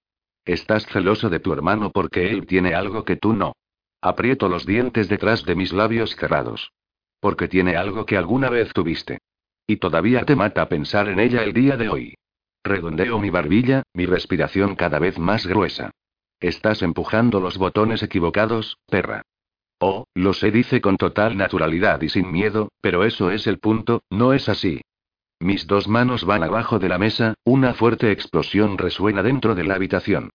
Estás celoso de tu hermano porque él tiene algo que tú no. Aprieto los dientes detrás de mis labios cerrados. Porque tiene algo que alguna vez tuviste. Y todavía te mata pensar en ella el día de hoy. Redondeo mi barbilla, mi respiración cada vez más gruesa. Estás empujando los botones equivocados, perra. Oh, lo sé, dice con total naturalidad y sin miedo, pero eso es el punto, no es así. Mis dos manos van abajo de la mesa, una fuerte explosión resuena dentro de la habitación.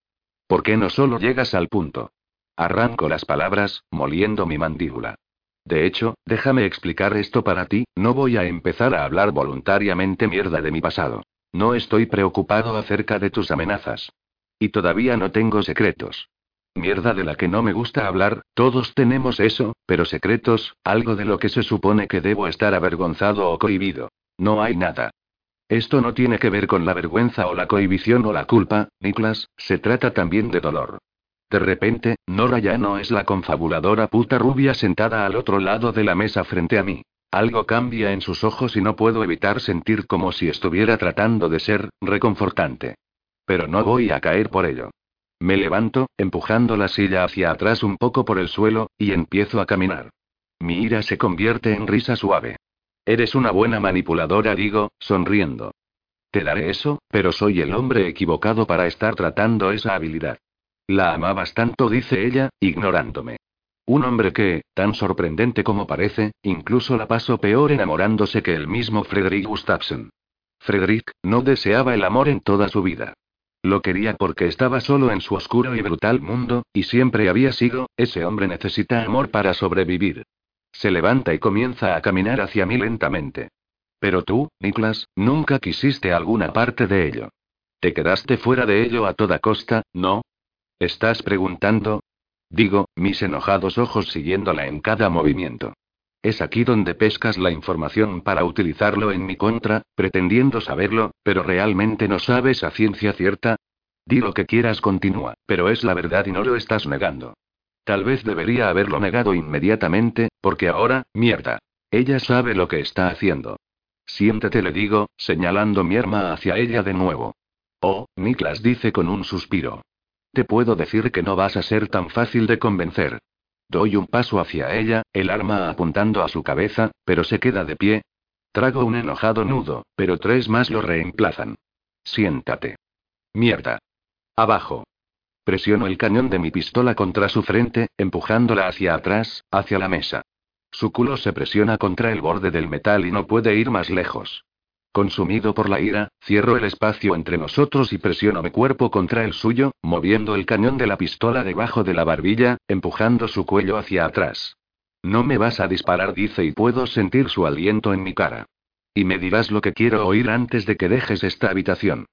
¿Por qué no solo llegas al punto? Arranco las palabras, moliendo mi mandíbula. De hecho, déjame explicar esto para ti, no voy a empezar a hablar voluntariamente mierda de mi pasado. No estoy preocupado acerca de tus amenazas. Y todavía no tengo secretos. Mierda de la que no me gusta hablar, todos tenemos eso, pero secretos, algo de lo que se supone que debo estar avergonzado o cohibido. No hay nada. Esto no tiene que ver con la vergüenza o la cohibición o la culpa, Niklas, se trata también de dolor. De repente, Nora ya no es la confabuladora puta rubia sentada al otro lado de la mesa frente a mí. Algo cambia en sus ojos y no puedo evitar sentir como si estuviera tratando de ser reconfortante. Pero no voy a caer por ello. Me levanto, empujando la silla hacia atrás un poco por el suelo, y empiezo a caminar. Mi ira se convierte en risa suave. Eres una buena manipuladora, digo, sonriendo. Te daré eso, pero soy el hombre equivocado para estar tratando esa habilidad. La amabas tanto, dice ella, ignorándome. Un hombre que, tan sorprendente como parece, incluso la pasó peor enamorándose que el mismo Frederick Gustafsson. Frederick, no deseaba el amor en toda su vida. Lo quería porque estaba solo en su oscuro y brutal mundo, y siempre había sido, ese hombre necesita amor para sobrevivir. Se levanta y comienza a caminar hacia mí lentamente. Pero tú, Niklas, nunca quisiste alguna parte de ello. Te quedaste fuera de ello a toda costa, ¿no? ¿Estás preguntando? Digo, mis enojados ojos siguiéndola en cada movimiento. Es aquí donde pescas la información para utilizarlo en mi contra, pretendiendo saberlo, pero realmente no sabes a ciencia cierta. Di lo que quieras, continúa, pero es la verdad y no lo estás negando. Tal vez debería haberlo negado inmediatamente, porque ahora, mierda. Ella sabe lo que está haciendo. Siéntete, le digo, señalando mi arma hacia ella de nuevo. Oh, Niklas dice con un suspiro. Te puedo decir que no vas a ser tan fácil de convencer. Doy un paso hacia ella, el arma apuntando a su cabeza, pero se queda de pie. Trago un enojado nudo, pero tres más lo reemplazan. Siéntate. Mierda. Abajo. Presiono el cañón de mi pistola contra su frente, empujándola hacia atrás, hacia la mesa. Su culo se presiona contra el borde del metal y no puede ir más lejos. Consumido por la ira, cierro el espacio entre nosotros y presiono mi cuerpo contra el suyo, moviendo el cañón de la pistola debajo de la barbilla, empujando su cuello hacia atrás. No me vas a disparar, dice, y puedo sentir su aliento en mi cara. Y me dirás lo que quiero oír antes de que dejes esta habitación.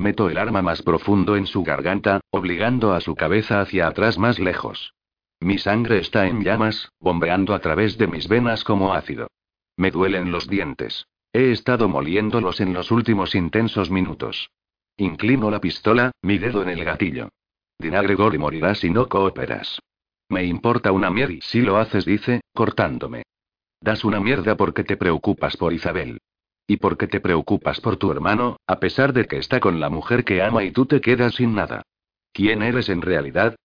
Meto el arma más profundo en su garganta, obligando a su cabeza hacia atrás más lejos. Mi sangre está en llamas, bombeando a través de mis venas como ácido. Me duelen los dientes. He estado moliéndolos en los últimos intensos minutos. Inclino la pistola, mi dedo en el gatillo. Dina Gregory morirá si no cooperas. Me importa una mierda si lo haces, dice, cortándome. Das una mierda porque te preocupas por Isabel. Y porque te preocupas por tu hermano, a pesar de que está con la mujer que ama y tú te quedas sin nada. ¿Quién eres en realidad?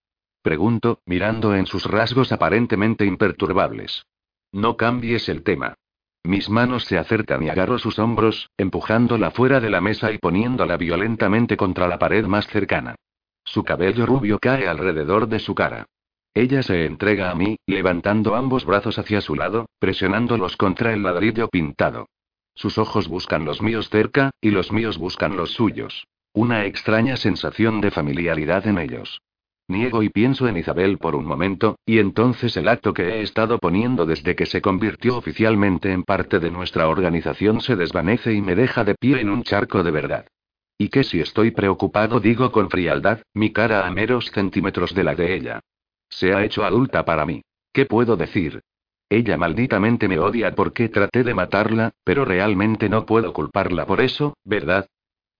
Pregunto, mirando en sus rasgos aparentemente imperturbables. No cambies el tema. Mis manos se acercan y agarro sus hombros, empujándola fuera de la mesa y poniéndola violentamente contra la pared más cercana. Su cabello rubio cae alrededor de su cara. Ella se entrega a mí, levantando ambos brazos hacia su lado, presionándolos contra el ladrillo pintado. Sus ojos buscan los míos cerca, y los míos buscan los suyos. Una extraña sensación de familiaridad en ellos. Niego y pienso en Isabel por un momento, y entonces el acto que he estado poniendo desde que se convirtió oficialmente en parte de nuestra organización se desvanece y me deja de pie en un charco de verdad. Y que si estoy preocupado digo con frialdad, mi cara a meros centímetros de la de ella. Se ha hecho adulta para mí. ¿Qué puedo decir? Ella malditamente me odia porque traté de matarla, pero realmente no puedo culparla por eso, ¿verdad?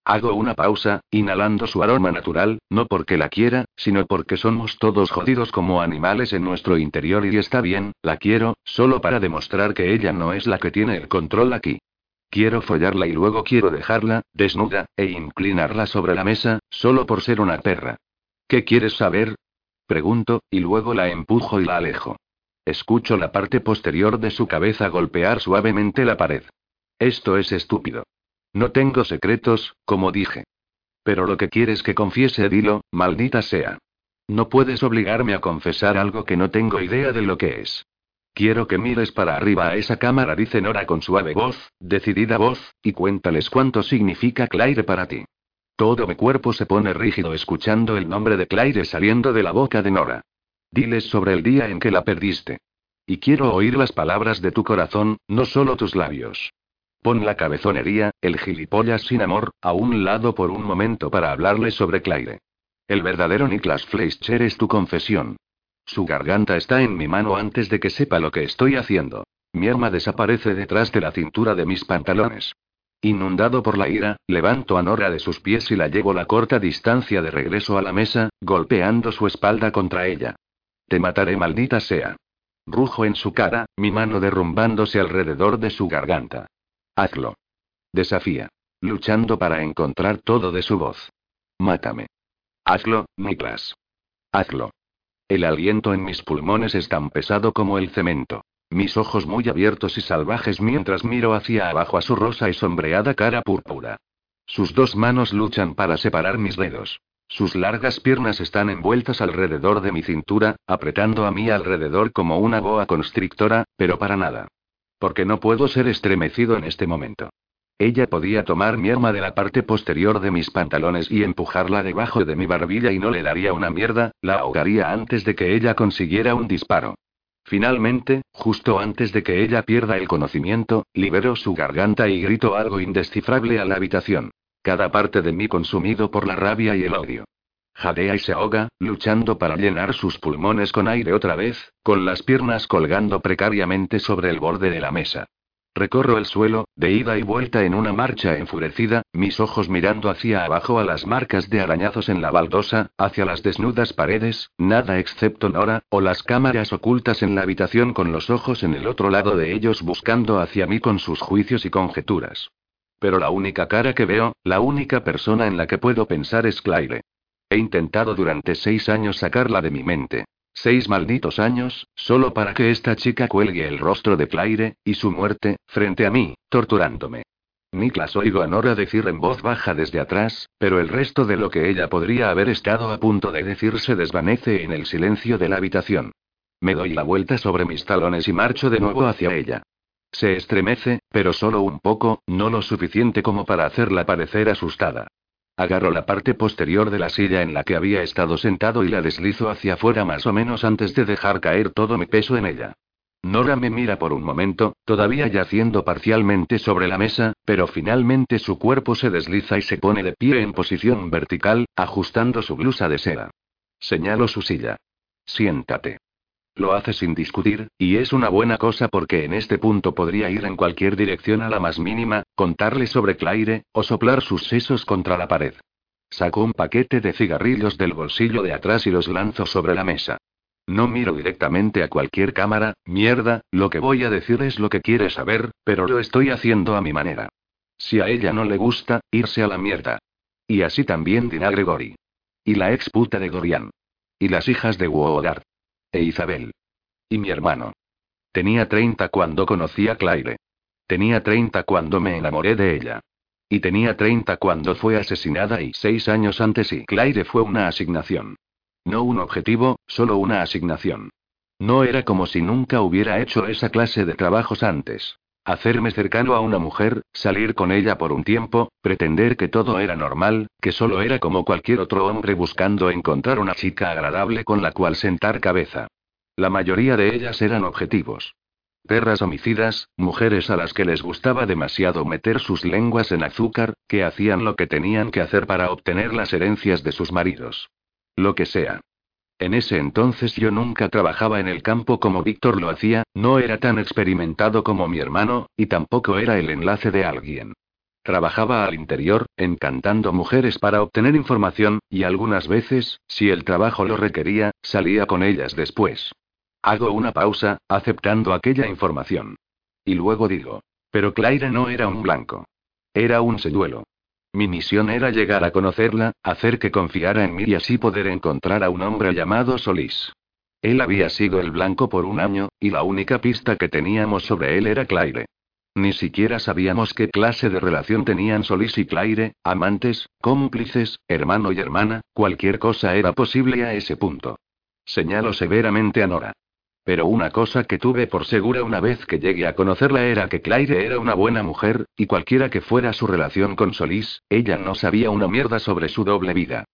Hago una pausa, inhalando su aroma natural, no porque la quiera, sino porque somos todos jodidos como animales en nuestro interior y está bien, la quiero, solo para demostrar que ella no es la que tiene el control aquí. Quiero follarla y luego quiero dejarla, desnuda, e inclinarla sobre la mesa, solo por ser una perra. ¿Qué quieres saber? Pregunto, y luego la empujo y la alejo. Escucho la parte posterior de su cabeza golpear suavemente la pared. Esto es estúpido. No tengo secretos, como dije. Pero lo que quieres que confiese, dilo, maldita sea. No puedes obligarme a confesar algo que no tengo idea de lo que es. Quiero que mires para arriba a esa cámara, dice Nora con suave voz, decidida voz, y cuéntales cuánto significa Claire para ti. Todo mi cuerpo se pone rígido escuchando el nombre de Claire saliendo de la boca de Nora. Diles sobre el día en que la perdiste. Y quiero oír las palabras de tu corazón, no solo tus labios. Pon la cabezonería, el gilipollas sin amor, a un lado por un momento para hablarle sobre Claire. El verdadero Niklas Fleischer es tu confesión. Su garganta está en mi mano antes de que sepa lo que estoy haciendo. Mi arma desaparece detrás de la cintura de mis pantalones. Inundado por la ira, levanto a Nora de sus pies y la llevo la corta distancia de regreso a la mesa, golpeando su espalda contra ella. Te mataré, maldita sea. Rujo en su cara, mi mano derrumbándose alrededor de su garganta. Hazlo. Desafía. Luchando para encontrar todo de su voz. Mátame. Hazlo, Niklas. Hazlo. El aliento en mis pulmones es tan pesado como el cemento. Mis ojos muy abiertos y salvajes mientras miro hacia abajo a su rosa y sombreada cara púrpura. Sus dos manos luchan para separar mis dedos. Sus largas piernas están envueltas alrededor de mi cintura, apretando a mí alrededor como una boa constrictora, pero para nada. Porque no puedo ser estremecido en este momento. Ella podía tomar mi arma de la parte posterior de mis pantalones y empujarla debajo de mi barbilla y no le daría una mierda, la ahogaría antes de que ella consiguiera un disparo. Finalmente, justo antes de que ella pierda el conocimiento, libero su garganta y grito algo indescifrable a la habitación. Cada parte de mí consumido por la rabia y el odio. Jadea y se ahoga, luchando para llenar sus pulmones con aire otra vez, con las piernas colgando precariamente sobre el borde de la mesa. Recorro el suelo, de ida y vuelta en una marcha enfurecida, mis ojos mirando hacia abajo a las marcas de arañazos en la baldosa, hacia las desnudas paredes, nada excepto Nora, o las cámaras ocultas en la habitación con los ojos en el otro lado de ellos buscando hacia mí con sus juicios y conjeturas. Pero la única cara que veo, la única persona en la que puedo pensar es Claire. He intentado durante seis años sacarla de mi mente. Seis malditos años, solo para que esta chica cuelgue el rostro de Claire, y su muerte, frente a mí, torturándome. Niklas oigo a Nora decir en voz baja desde atrás, pero el resto de lo que ella podría haber estado a punto de decir se desvanece en el silencio de la habitación. Me doy la vuelta sobre mis talones y marcho de nuevo hacia ella. Se estremece, pero solo un poco, no lo suficiente como para hacerla parecer asustada. Agarro la parte posterior de la silla en la que había estado sentado y la deslizo hacia afuera más o menos antes de dejar caer todo mi peso en ella. Nora me mira por un momento, todavía yaciendo parcialmente sobre la mesa, pero finalmente su cuerpo se desliza y se pone de pie en posición vertical, ajustando su blusa de seda. Señalo su silla. Siéntate. Lo hace sin discutir, y es una buena cosa porque en este punto podría ir en cualquier dirección a la más mínima, contarle sobre Claire, o soplar sus sesos contra la pared. Saco un paquete de cigarrillos del bolsillo de atrás y los lanzo sobre la mesa. No miro directamente a cualquier cámara, mierda, lo que voy a decir es lo que quiere saber, pero lo estoy haciendo a mi manera. Si a ella no le gusta, irse a la mierda. Y así también dirá Gregory. Y la ex puta de Gorian. Y las hijas de Woodard. E Isabel. Y mi hermano. Tenía 30 cuando conocí a Claire. Tenía 30 cuando me enamoré de ella. Y tenía 30 cuando fue asesinada y seis años antes y Claire fue una asignación. No un objetivo, solo una asignación. No era como si nunca hubiera hecho esa clase de trabajos antes. Hacerme cercano a una mujer, salir con ella por un tiempo, pretender que todo era normal, que solo era como cualquier otro hombre buscando encontrar una chica agradable con la cual sentar cabeza. La mayoría de ellas eran objetivos. Perras homicidas, mujeres a las que les gustaba demasiado meter sus lenguas en azúcar, que hacían lo que tenían que hacer para obtener las herencias de sus maridos. Lo que sea. En ese entonces yo nunca trabajaba en el campo como Víctor lo hacía, no era tan experimentado como mi hermano, y tampoco era el enlace de alguien. Trabajaba al interior, encantando mujeres para obtener información, y algunas veces, si el trabajo lo requería, salía con ellas después. Hago una pausa, aceptando aquella información. Y luego digo, pero Claire no era un blanco. Era un señuelo. Mi misión era llegar a conocerla, hacer que confiara en mí y así poder encontrar a un hombre llamado Solís. Él había sido el blanco por un año, y la única pista que teníamos sobre él era Claire. Ni siquiera sabíamos qué clase de relación tenían Solís y Claire, amantes, cómplices, hermano y hermana, cualquier cosa era posible a ese punto. Señalo severamente a Nora. Pero una cosa que tuve por segura una vez que llegué a conocerla era que Claire era una buena mujer, y cualquiera que fuera su relación con Solís, ella no sabía una mierda sobre su doble vida.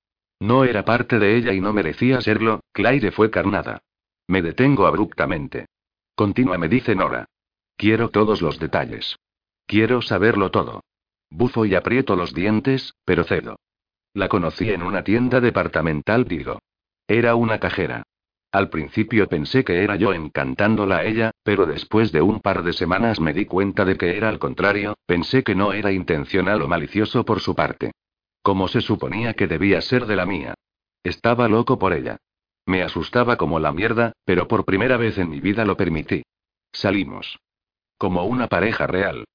No era parte de ella y no merecía serlo, Claire fue carnada. Me detengo abruptamente. Continúa, me dice Nora. Quiero todos los detalles. Quiero saberlo todo. Bufo y aprieto los dientes, pero cedo. La conocí en una tienda departamental, digo. Era una cajera. Al principio pensé que era yo encantándola a ella, pero después de un par de semanas me di cuenta de que era al contrario, pensé que no era intencional o malicioso por su parte. Como se suponía que debía ser de la mía. Estaba loco por ella. Me asustaba como la mierda, pero por primera vez en mi vida lo permití. Salimos. Como una pareja real.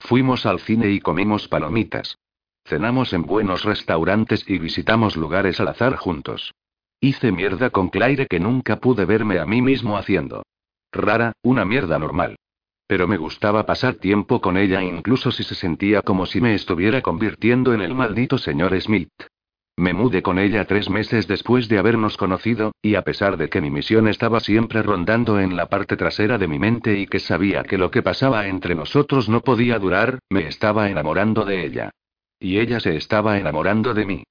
Fuimos al cine y comimos palomitas. Cenamos en buenos restaurantes y visitamos lugares al azar juntos. Hice mierda con Claire que nunca pude verme a mí mismo haciendo. Rara, una mierda normal. Pero me gustaba pasar tiempo con ella incluso si se sentía como si me estuviera convirtiendo en el maldito señor Smith. Me mudé con ella tres meses después de habernos conocido, y a pesar de que mi misión estaba siempre rondando en la parte trasera de mi mente y que sabía que lo que pasaba entre nosotros no podía durar, me estaba enamorando de ella. Y ella se estaba enamorando de mí.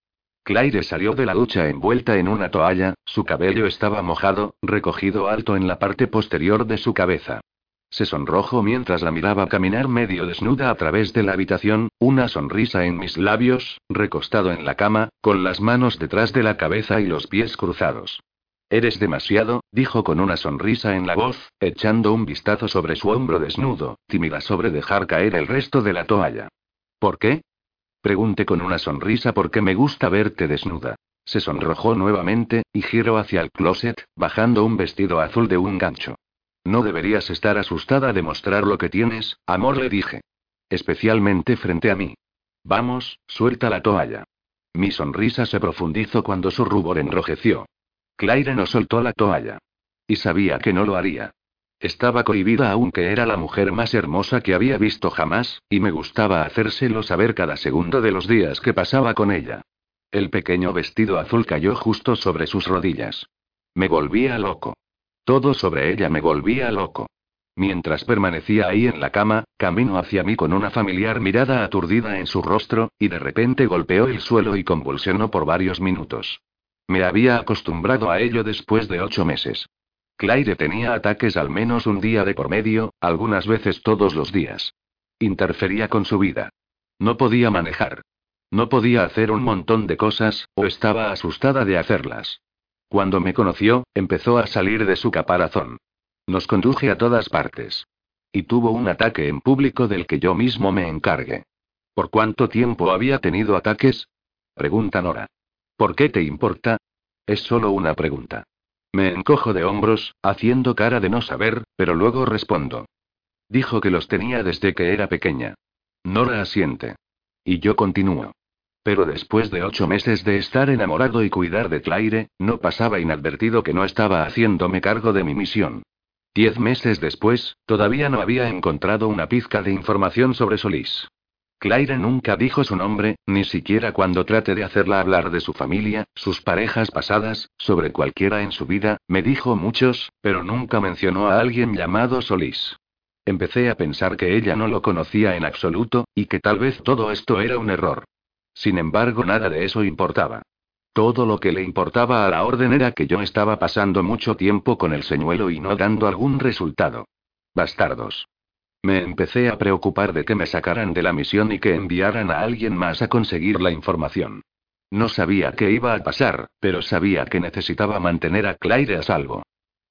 Claire salió de la ducha envuelta en una toalla, su cabello estaba mojado, recogido alto en la parte posterior de su cabeza. Se sonrojó mientras la miraba caminar medio desnuda a través de la habitación, una sonrisa en mis labios, recostado en la cama, con las manos detrás de la cabeza y los pies cruzados. Eres demasiado, dijo con una sonrisa en la voz, echando un vistazo sobre su hombro desnudo, tímida sobre dejar caer el resto de la toalla. ¿Por qué? Pregunté con una sonrisa porque me gusta verte desnuda. Se sonrojó nuevamente, y giró hacia el closet, bajando un vestido azul de un gancho. No deberías estar asustada de mostrar lo que tienes, amor, le dije. Especialmente frente a mí. Vamos, suelta la toalla. Mi sonrisa se profundizó cuando su rubor enrojeció. Claire no soltó la toalla. Y sabía que no lo haría. Estaba cohibida aunque era la mujer más hermosa que había visto jamás, y me gustaba hacérselo saber cada segundo de los días que pasaba con ella. El pequeño vestido azul cayó justo sobre sus rodillas. Me volvía loco. Todo sobre ella me volvía loco. Mientras permanecía ahí en la cama, caminó hacia mí con una familiar mirada aturdida en su rostro, y de repente golpeó el suelo y convulsionó por varios minutos. Me había acostumbrado a ello después de ocho meses. Claire tenía ataques al menos un día de por medio, algunas veces todos los días. Interfería con su vida. No podía manejar. No podía hacer un montón de cosas, o estaba asustada de hacerlas. Cuando me conoció, empezó a salir de su caparazón. Nos conduje a todas partes. Y tuvo un ataque en público del que yo mismo me encargué. ¿Por cuánto tiempo había tenido ataques? Pregunta Nora. ¿Por qué te importa? Es solo una pregunta. Me encojo de hombros, haciendo cara de no saber, pero luego respondo. Dijo que los tenía desde que era pequeña. Nora asiente. Y yo continúo. Pero después de ocho meses de estar enamorado y cuidar de Claire, no pasaba inadvertido que no estaba haciéndome cargo de mi misión. Diez meses después, todavía no había encontrado una pizca de información sobre Solís. Claire nunca dijo su nombre, ni siquiera cuando trate de hacerla hablar de su familia, sus parejas pasadas, sobre cualquiera en su vida, me dijo muchos, pero nunca mencionó a alguien llamado Solís. Empecé a pensar que ella no lo conocía en absoluto, y que tal vez todo esto era un error. Sin embargo, nada de eso importaba. Todo lo que le importaba a la orden era que yo estaba pasando mucho tiempo con el señuelo y no dando algún resultado. Bastardos. Me empecé a preocupar de que me sacaran de la misión y que enviaran a alguien más a conseguir la información. No sabía qué iba a pasar, pero sabía que necesitaba mantener a Claire a salvo.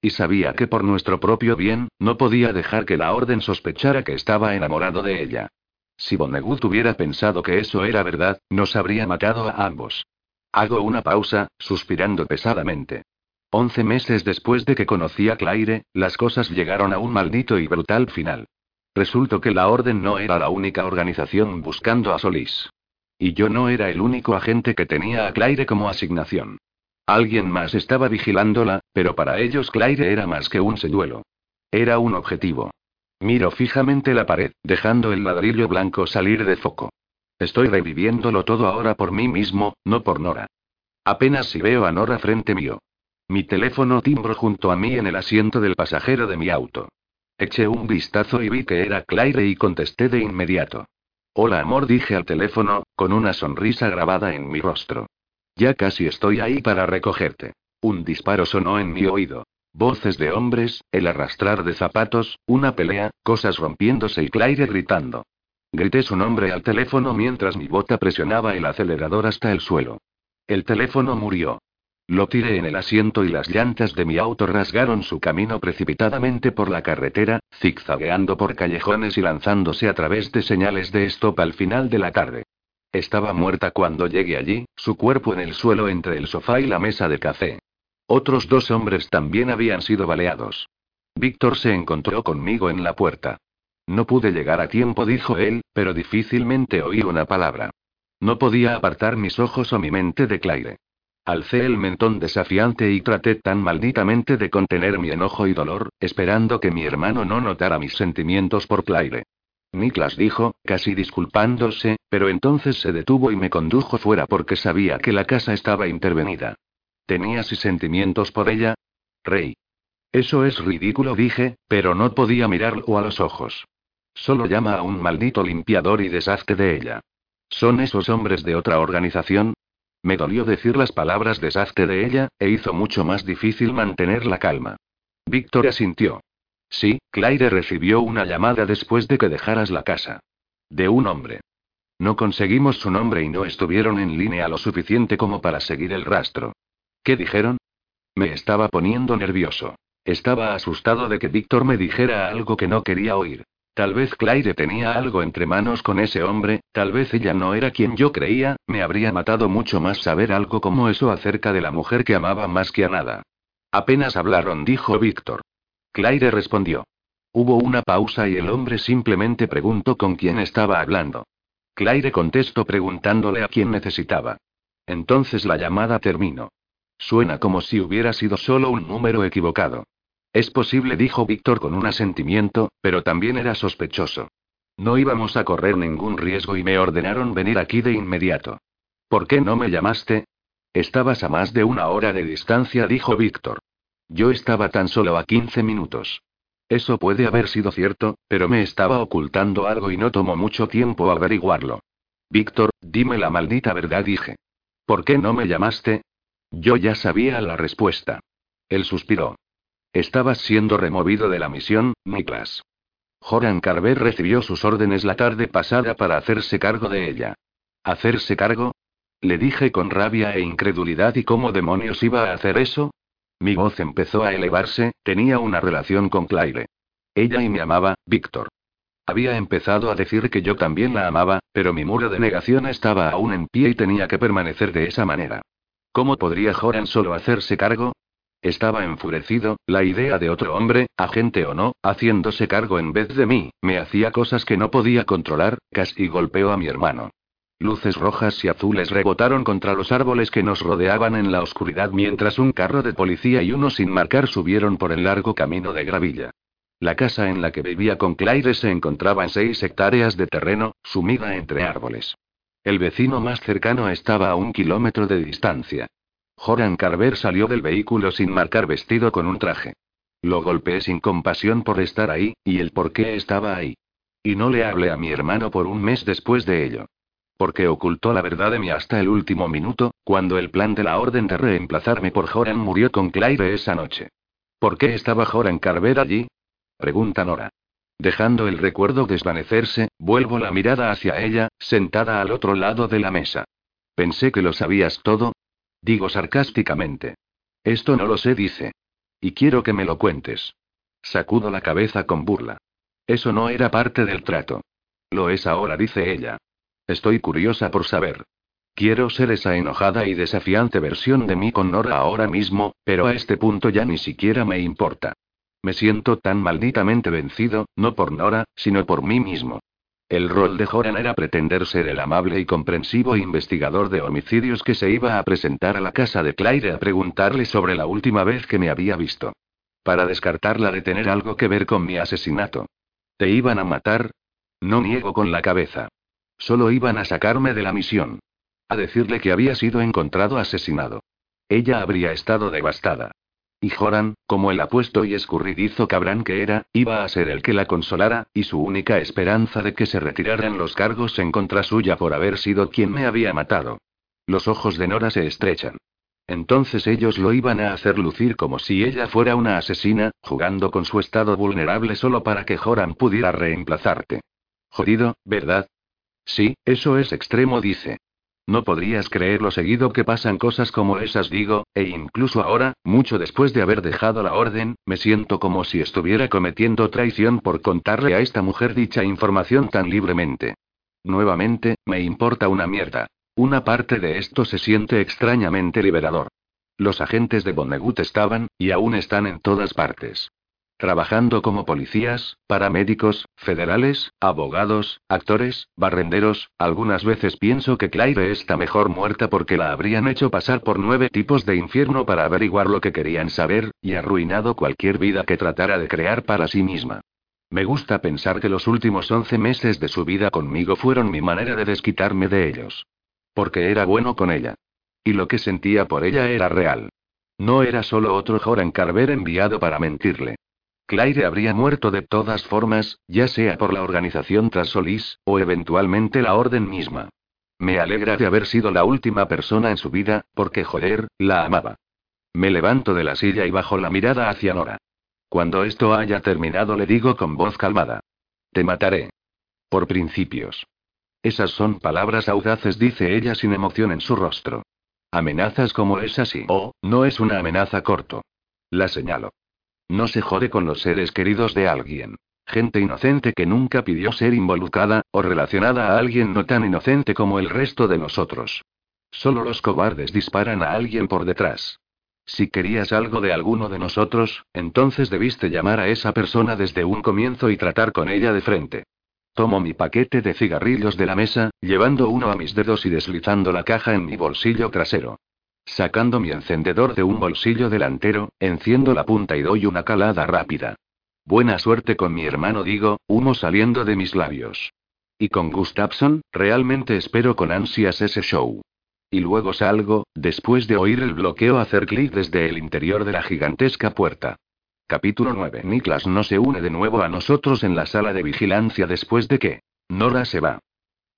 Y sabía que por nuestro propio bien, no podía dejar que la orden sospechara que estaba enamorado de ella. Si Vonnegut hubiera pensado que eso era verdad, nos habría matado a ambos. Hago una pausa, suspirando pesadamente. Once meses después de que conocí a Claire, las cosas llegaron a un maldito y brutal final. Resultó que la Orden no era la única organización buscando a Solís. Y yo no era el único agente que tenía a Claire como asignación. Alguien más estaba vigilándola, pero para ellos Claire era más que un seduelo. Era un objetivo. Miro fijamente la pared, dejando el ladrillo blanco salir de foco. Estoy reviviéndolo todo ahora por mí mismo, no por Nora. Apenas si veo a Nora frente mío. Mi teléfono timbro junto a mí en el asiento del pasajero de mi auto. Eché un vistazo y vi que era Claire y contesté de inmediato. Hola amor, dije al teléfono, con una sonrisa grabada en mi rostro. Ya casi estoy ahí para recogerte. Un disparo sonó en mi oído. Voces de hombres, el arrastrar de zapatos, una pelea, cosas rompiéndose y Claire gritando. Grité su nombre al teléfono mientras mi bota presionaba el acelerador hasta el suelo. El teléfono murió. Lo tiré en el asiento y las llantas de mi auto rasgaron su camino precipitadamente por la carretera, zigzagueando por callejones y lanzándose a través de señales de stop al final de la tarde. Estaba muerta cuando llegué allí, su cuerpo en el suelo entre el sofá y la mesa de café. Otros dos hombres también habían sido baleados. Víctor se encontró conmigo en la puerta. No pude llegar a tiempo, dijo él, pero difícilmente oí una palabra. No podía apartar mis ojos o mi mente de Claire. Alcé el mentón desafiante y traté tan malditamente de contener mi enojo y dolor, esperando que mi hermano no notara mis sentimientos por Claire. Niklas dijo, casi disculpándose, pero entonces se detuvo y me condujo fuera porque sabía que la casa estaba intervenida. ¿Tenías sentimientos por ella? Rey. Eso es ridículo, dije, pero no podía mirarlo a los ojos. Solo llama a un maldito limpiador y deshazte de ella. ¿Son esos hombres de otra organización? Me dolió decir las palabras deshazte de ella, e hizo mucho más difícil mantener la calma. Víctor asintió. Sí, Claire recibió una llamada después de que dejaras la casa. De un hombre. No conseguimos su nombre y no estuvieron en línea lo suficiente como para seguir el rastro. ¿Qué dijeron? Me estaba poniendo nervioso. Estaba asustado de que Víctor me dijera algo que no quería oír. Tal vez Claire tenía algo entre manos con ese hombre, tal vez ella no era quien yo creía, me habría matado mucho más saber algo como eso acerca de la mujer que amaba más que a nada. Apenas hablaron, dijo Víctor. Claire respondió. Hubo una pausa y el hombre simplemente preguntó con quién estaba hablando. Claire contestó preguntándole a quién necesitaba. Entonces la llamada terminó. Suena como si hubiera sido solo un número equivocado. Es posible, dijo Víctor con un asentimiento, pero también era sospechoso. No íbamos a correr ningún riesgo y me ordenaron venir aquí de inmediato. ¿Por qué no me llamaste? Estabas a más de una hora de distancia, dijo Víctor. Yo estaba tan solo a 15 minutos. Eso puede haber sido cierto, pero me estaba ocultando algo y no tomó mucho tiempo averiguarlo. Víctor, dime la maldita verdad, dije. ¿Por qué no me llamaste? Yo ya sabía la respuesta. Él suspiró. Estabas siendo removido de la misión, Niklas. Joran Carver recibió sus órdenes la tarde pasada para hacerse cargo de ella. ¿Hacerse cargo? Le dije con rabia e incredulidad y cómo demonios iba a hacer eso. Mi voz empezó a elevarse, tenía una relación con Claire. Ella y me amaba, Víctor. Había empezado a decir que yo también la amaba, pero mi muro de negación estaba aún en pie y tenía que permanecer de esa manera. ¿Cómo podría Joran solo hacerse cargo? Estaba enfurecido, la idea de otro hombre, agente o no, haciéndose cargo en vez de mí, me hacía cosas que no podía controlar, casi golpeó a mi hermano. Luces rojas y azules rebotaron contra los árboles que nos rodeaban en la oscuridad mientras un carro de policía y uno sin marcar subieron por el largo camino de gravilla. La casa en la que vivía con Claire se encontraba en seis hectáreas de terreno, sumida entre árboles. El vecino más cercano estaba a un kilómetro de distancia. Joran Carver salió del vehículo sin marcar vestido con un traje. Lo golpeé sin compasión por estar ahí, y el por qué estaba ahí. Y no le hablé a mi hermano por un mes después de ello. Porque ocultó la verdad de mí hasta el último minuto, cuando el plan de la orden de reemplazarme por Joran murió con Claire esa noche. ¿Por qué estaba Joran Carver allí? Pregunta Nora. Dejando el recuerdo desvanecerse, vuelvo la mirada hacia ella, sentada al otro lado de la mesa. Pensé que lo sabías todo. Digo sarcásticamente. Esto no lo sé, dice. Y quiero que me lo cuentes. Sacudo la cabeza con burla. Eso no era parte del trato. Lo es ahora, dice ella. Estoy curiosa por saber. Quiero ser esa enojada y desafiante versión de mí con Nora ahora mismo, pero a este punto ya ni siquiera me importa. Me siento tan malditamente vencido, no por Nora, sino por mí mismo. El rol de Joran era pretender ser el amable y comprensivo investigador de homicidios que se iba a presentar a la casa de Claire a preguntarle sobre la última vez que me había visto. Para descartarla de tener algo que ver con mi asesinato. ¿Te iban a matar? No niego con la cabeza. Solo iban a sacarme de la misión. A decirle que había sido encontrado asesinado. Ella habría estado devastada. Y Joran, como el apuesto y escurridizo cabrán que era, iba a ser el que la consolara, y su única esperanza de que se retiraran los cargos en contra suya por haber sido quien me había matado. Los ojos de Nora se estrechan. Entonces ellos lo iban a hacer lucir como si ella fuera una asesina, jugando con su estado vulnerable solo para que Joran pudiera reemplazarte. Jodido, ¿verdad? Sí, eso es extremo, dice. No podrías creer lo seguido que pasan cosas como esas, digo, e incluso ahora, mucho después de haber dejado la orden, me siento como si estuviera cometiendo traición por contarle a esta mujer dicha información tan libremente. Nuevamente, me importa una mierda. Una parte de esto se siente extrañamente liberador. Los agentes de Bonnegut estaban, y aún están en todas partes. Trabajando como policías, paramédicos, federales, abogados, actores, barrenderos, algunas veces pienso que Claire está mejor muerta porque la habrían hecho pasar por nueve tipos de infierno para averiguar lo que querían saber, y arruinado cualquier vida que tratara de crear para sí misma. Me gusta pensar que los últimos once meses de su vida conmigo fueron mi manera de desquitarme de ellos. Porque era bueno con ella. Y lo que sentía por ella era real. No era solo otro Joran Carver enviado para mentirle. Claire habría muerto de todas formas, ya sea por la organización tras Solís, o eventualmente la orden misma. Me alegra de haber sido la última persona en su vida, porque joder, la amaba. Me levanto de la silla y bajo la mirada hacia Nora. Cuando esto haya terminado le digo con voz calmada. Te mataré. Por principios. Esas son palabras audaces, dice ella sin emoción en su rostro. Amenazas como esa sí. Oh, no es una amenaza corto. La señalo. No se jode con los seres queridos de alguien. Gente inocente que nunca pidió ser involucrada, o relacionada a alguien no tan inocente como el resto de nosotros. Solo los cobardes disparan a alguien por detrás. Si querías algo de alguno de nosotros, entonces debiste llamar a esa persona desde un comienzo y tratar con ella de frente. Tomo mi paquete de cigarrillos de la mesa, llevando uno a mis dedos y deslizando la caja en mi bolsillo trasero. Sacando mi encendedor de un bolsillo delantero, enciendo la punta y doy una calada rápida. Buena suerte con mi hermano, digo, humo saliendo de mis labios. Y con Gustafson, realmente espero con ansias ese show. Y luego salgo, después de oír el bloqueo hacer clic desde el interior de la gigantesca puerta. Capítulo 9. Niklas no se une de nuevo a nosotros en la sala de vigilancia después de que Nora se va.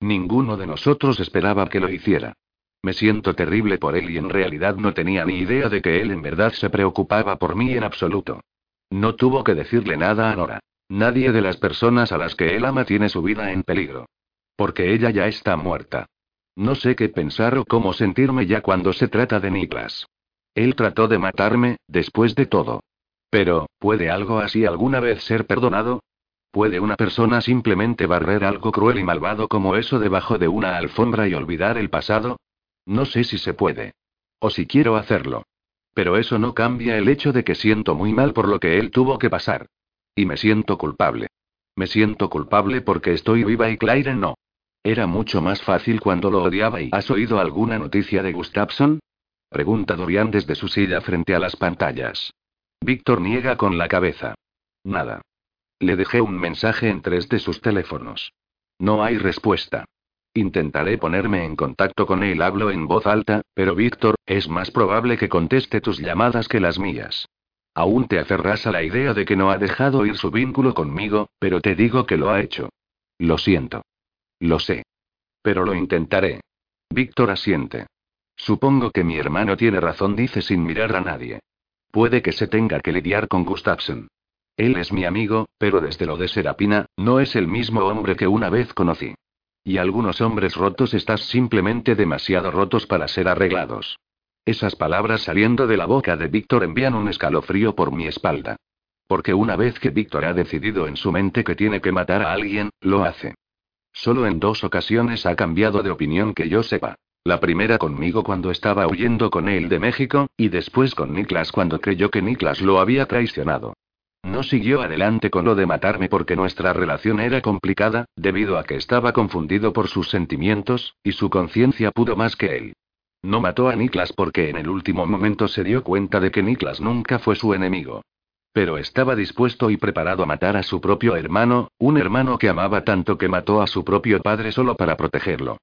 Ninguno de nosotros esperaba que lo hiciera. Me siento terrible por él y en realidad no tenía ni idea de que él en verdad se preocupaba por mí en absoluto. No tuvo que decirle nada a Nora. Nadie de las personas a las que él ama tiene su vida en peligro. Porque ella ya está muerta. No sé qué pensar o cómo sentirme ya cuando se trata de Niklas. Él trató de matarme, después de todo. Pero, ¿puede algo así alguna vez ser perdonado? ¿Puede una persona simplemente barrer algo cruel y malvado como eso debajo de una alfombra y olvidar el pasado? No sé si se puede. O si quiero hacerlo. Pero eso no cambia el hecho de que siento muy mal por lo que él tuvo que pasar. Y me siento culpable. Me siento culpable porque estoy viva y Claire no. Era mucho más fácil cuando lo odiaba y ¿has oído alguna noticia de Gustafson? Pregunta Dorian desde su silla frente a las pantallas. Víctor niega con la cabeza. Nada. Le dejé un mensaje en tres de sus teléfonos. No hay respuesta. Intentaré ponerme en contacto con él, hablo en voz alta, pero Víctor, es más probable que conteste tus llamadas que las mías. Aún te aferras a la idea de que no ha dejado ir su vínculo conmigo, pero te digo que lo ha hecho. Lo siento. Lo sé. Pero lo intentaré. Víctor asiente. Supongo que mi hermano tiene razón, dice sin mirar a nadie. Puede que se tenga que lidiar con Gustafsson. Él es mi amigo, pero desde lo de Serapina, no es el mismo hombre que una vez conocí. Y algunos hombres rotos estás simplemente demasiado rotos para ser arreglados. Esas palabras saliendo de la boca de Víctor envían un escalofrío por mi espalda. Porque una vez que Víctor ha decidido en su mente que tiene que matar a alguien, lo hace. Solo en dos ocasiones ha cambiado de opinión que yo sepa. La primera conmigo cuando estaba huyendo con él de México, y después con Niklas cuando creyó que Niklas lo había traicionado. No siguió adelante con lo de matarme porque nuestra relación era complicada, debido a que estaba confundido por sus sentimientos, y su conciencia pudo más que él. No mató a Niklas porque en el último momento se dio cuenta de que Niklas nunca fue su enemigo. Pero estaba dispuesto y preparado a matar a su propio hermano, un hermano que amaba tanto que mató a su propio padre solo para protegerlo.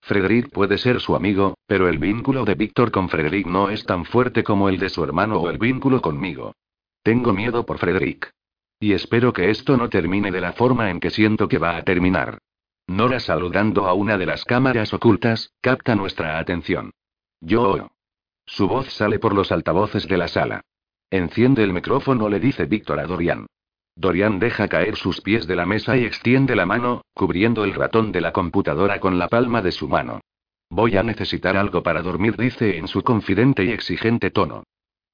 Frederick puede ser su amigo, pero el vínculo de Víctor con Frederick no es tan fuerte como el de su hermano o el vínculo conmigo. Tengo miedo por Frederick. Y espero que esto no termine de la forma en que siento que va a terminar. Nora saludando a una de las cámaras ocultas, capta nuestra atención. Yo. Su voz sale por los altavoces de la sala. Enciende el micrófono, le dice Víctor a Dorian. Dorian deja caer sus pies de la mesa y extiende la mano, cubriendo el ratón de la computadora con la palma de su mano. Voy a necesitar algo para dormir, dice en su confidente y exigente tono.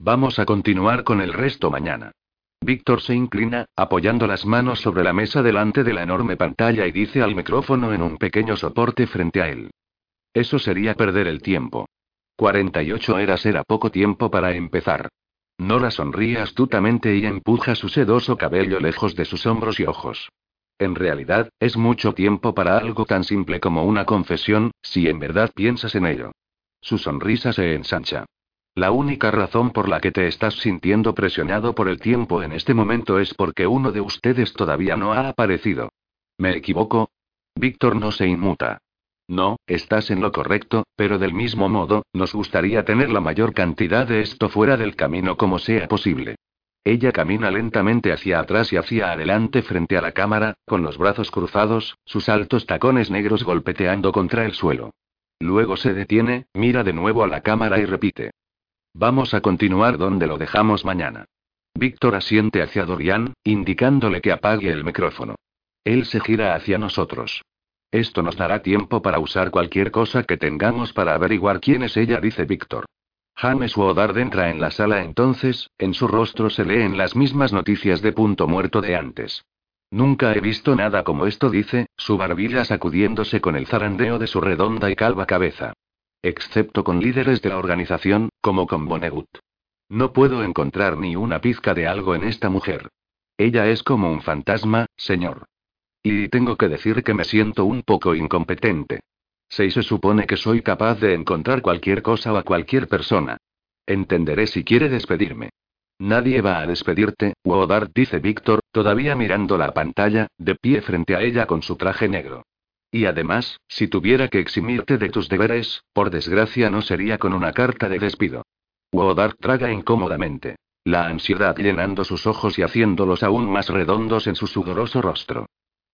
Vamos a continuar con el resto mañana. Víctor se inclina, apoyando las manos sobre la mesa delante de la enorme pantalla y dice al micrófono en un pequeño soporte frente a él. Eso sería perder el tiempo. 48 horas era poco tiempo para empezar. Nora sonríe astutamente y empuja su sedoso cabello lejos de sus hombros y ojos. En realidad, es mucho tiempo para algo tan simple como una confesión, si en verdad piensas en ello. Su sonrisa se ensancha. La única razón por la que te estás sintiendo presionado por el tiempo en este momento es porque uno de ustedes todavía no ha aparecido. ¿Me equivoco? Víctor no se inmuta. No, estás en lo correcto, pero del mismo modo, nos gustaría tener la mayor cantidad de esto fuera del camino como sea posible. Ella camina lentamente hacia atrás y hacia adelante frente a la cámara, con los brazos cruzados, sus altos tacones negros golpeteando contra el suelo. Luego se detiene, mira de nuevo a la cámara y repite. Vamos a continuar donde lo dejamos mañana. Víctor asiente hacia Dorian, indicándole que apague el micrófono. Él se gira hacia nosotros. Esto nos dará tiempo para usar cualquier cosa que tengamos para averiguar quién es ella, dice Víctor. James Woodard entra en la sala entonces, en su rostro se leen las mismas noticias de punto muerto de antes. Nunca he visto nada como esto, dice, su barbilla sacudiéndose con el zarandeo de su redonda y calva cabeza. Excepto con líderes de la organización, como con Bonegut. No puedo encontrar ni una pizca de algo en esta mujer. Ella es como un fantasma, señor. Y tengo que decir que me siento un poco incompetente. Si se supone que soy capaz de encontrar cualquier cosa o a cualquier persona. Entenderé si quiere despedirme. Nadie va a despedirte, Woodard dice Víctor, todavía mirando la pantalla, de pie frente a ella con su traje negro. Y además, si tuviera que eximirte de tus deberes, por desgracia no sería con una carta de despido. Woodard traga incómodamente. La ansiedad llenando sus ojos y haciéndolos aún más redondos en su sudoroso rostro.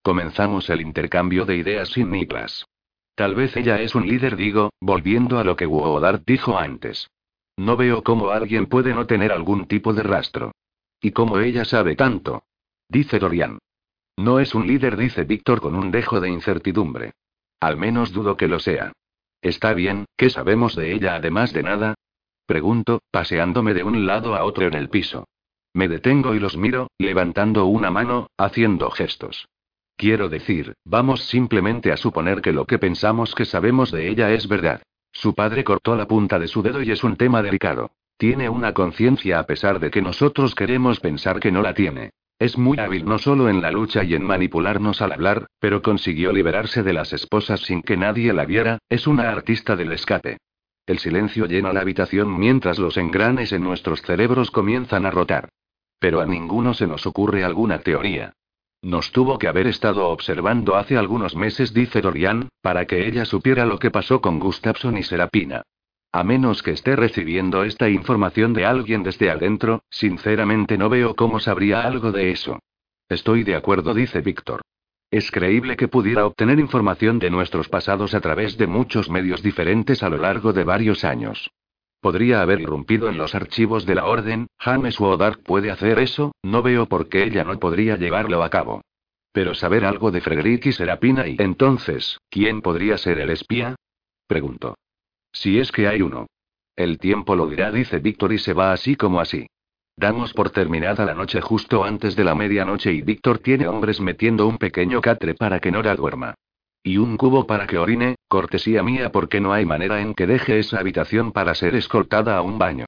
Comenzamos el intercambio de ideas sin niplas. Tal vez ella es un líder, digo, volviendo a lo que Woodard dijo antes. No veo cómo alguien puede no tener algún tipo de rastro. ¿Y cómo ella sabe tanto? Dice Dorian. No es un líder, dice Víctor con un dejo de incertidumbre. Al menos dudo que lo sea. Está bien, ¿qué sabemos de ella además de nada? Pregunto, paseándome de un lado a otro en el piso. Me detengo y los miro, levantando una mano, haciendo gestos. Quiero decir, vamos simplemente a suponer que lo que pensamos que sabemos de ella es verdad. Su padre cortó la punta de su dedo y es un tema delicado. Tiene una conciencia a pesar de que nosotros queremos pensar que no la tiene. Es muy hábil no solo en la lucha y en manipularnos al hablar, pero consiguió liberarse de las esposas sin que nadie la viera, es una artista del escape. El silencio llena la habitación mientras los engranes en nuestros cerebros comienzan a rotar. Pero a ninguno se nos ocurre alguna teoría. Nos tuvo que haber estado observando hace algunos meses, dice Dorian, para que ella supiera lo que pasó con Gustafson y Serapina. A menos que esté recibiendo esta información de alguien desde adentro, sinceramente no veo cómo sabría algo de eso. Estoy de acuerdo, dice Víctor. Es creíble que pudiera obtener información de nuestros pasados a través de muchos medios diferentes a lo largo de varios años. Podría haber irrumpido en los archivos de la Orden, James Woodard puede hacer eso, no veo por qué ella no podría llevarlo a cabo. Pero saber algo de Frederick y Serapina y entonces, ¿quién podría ser el espía? Preguntó. Si es que hay uno. El tiempo lo dirá, dice Víctor y se va así como así. Damos por terminada la noche justo antes de la medianoche y Víctor tiene hombres metiendo un pequeño catre para que Nora duerma. Y un cubo para que orine, cortesía mía porque no hay manera en que deje esa habitación para ser escoltada a un baño.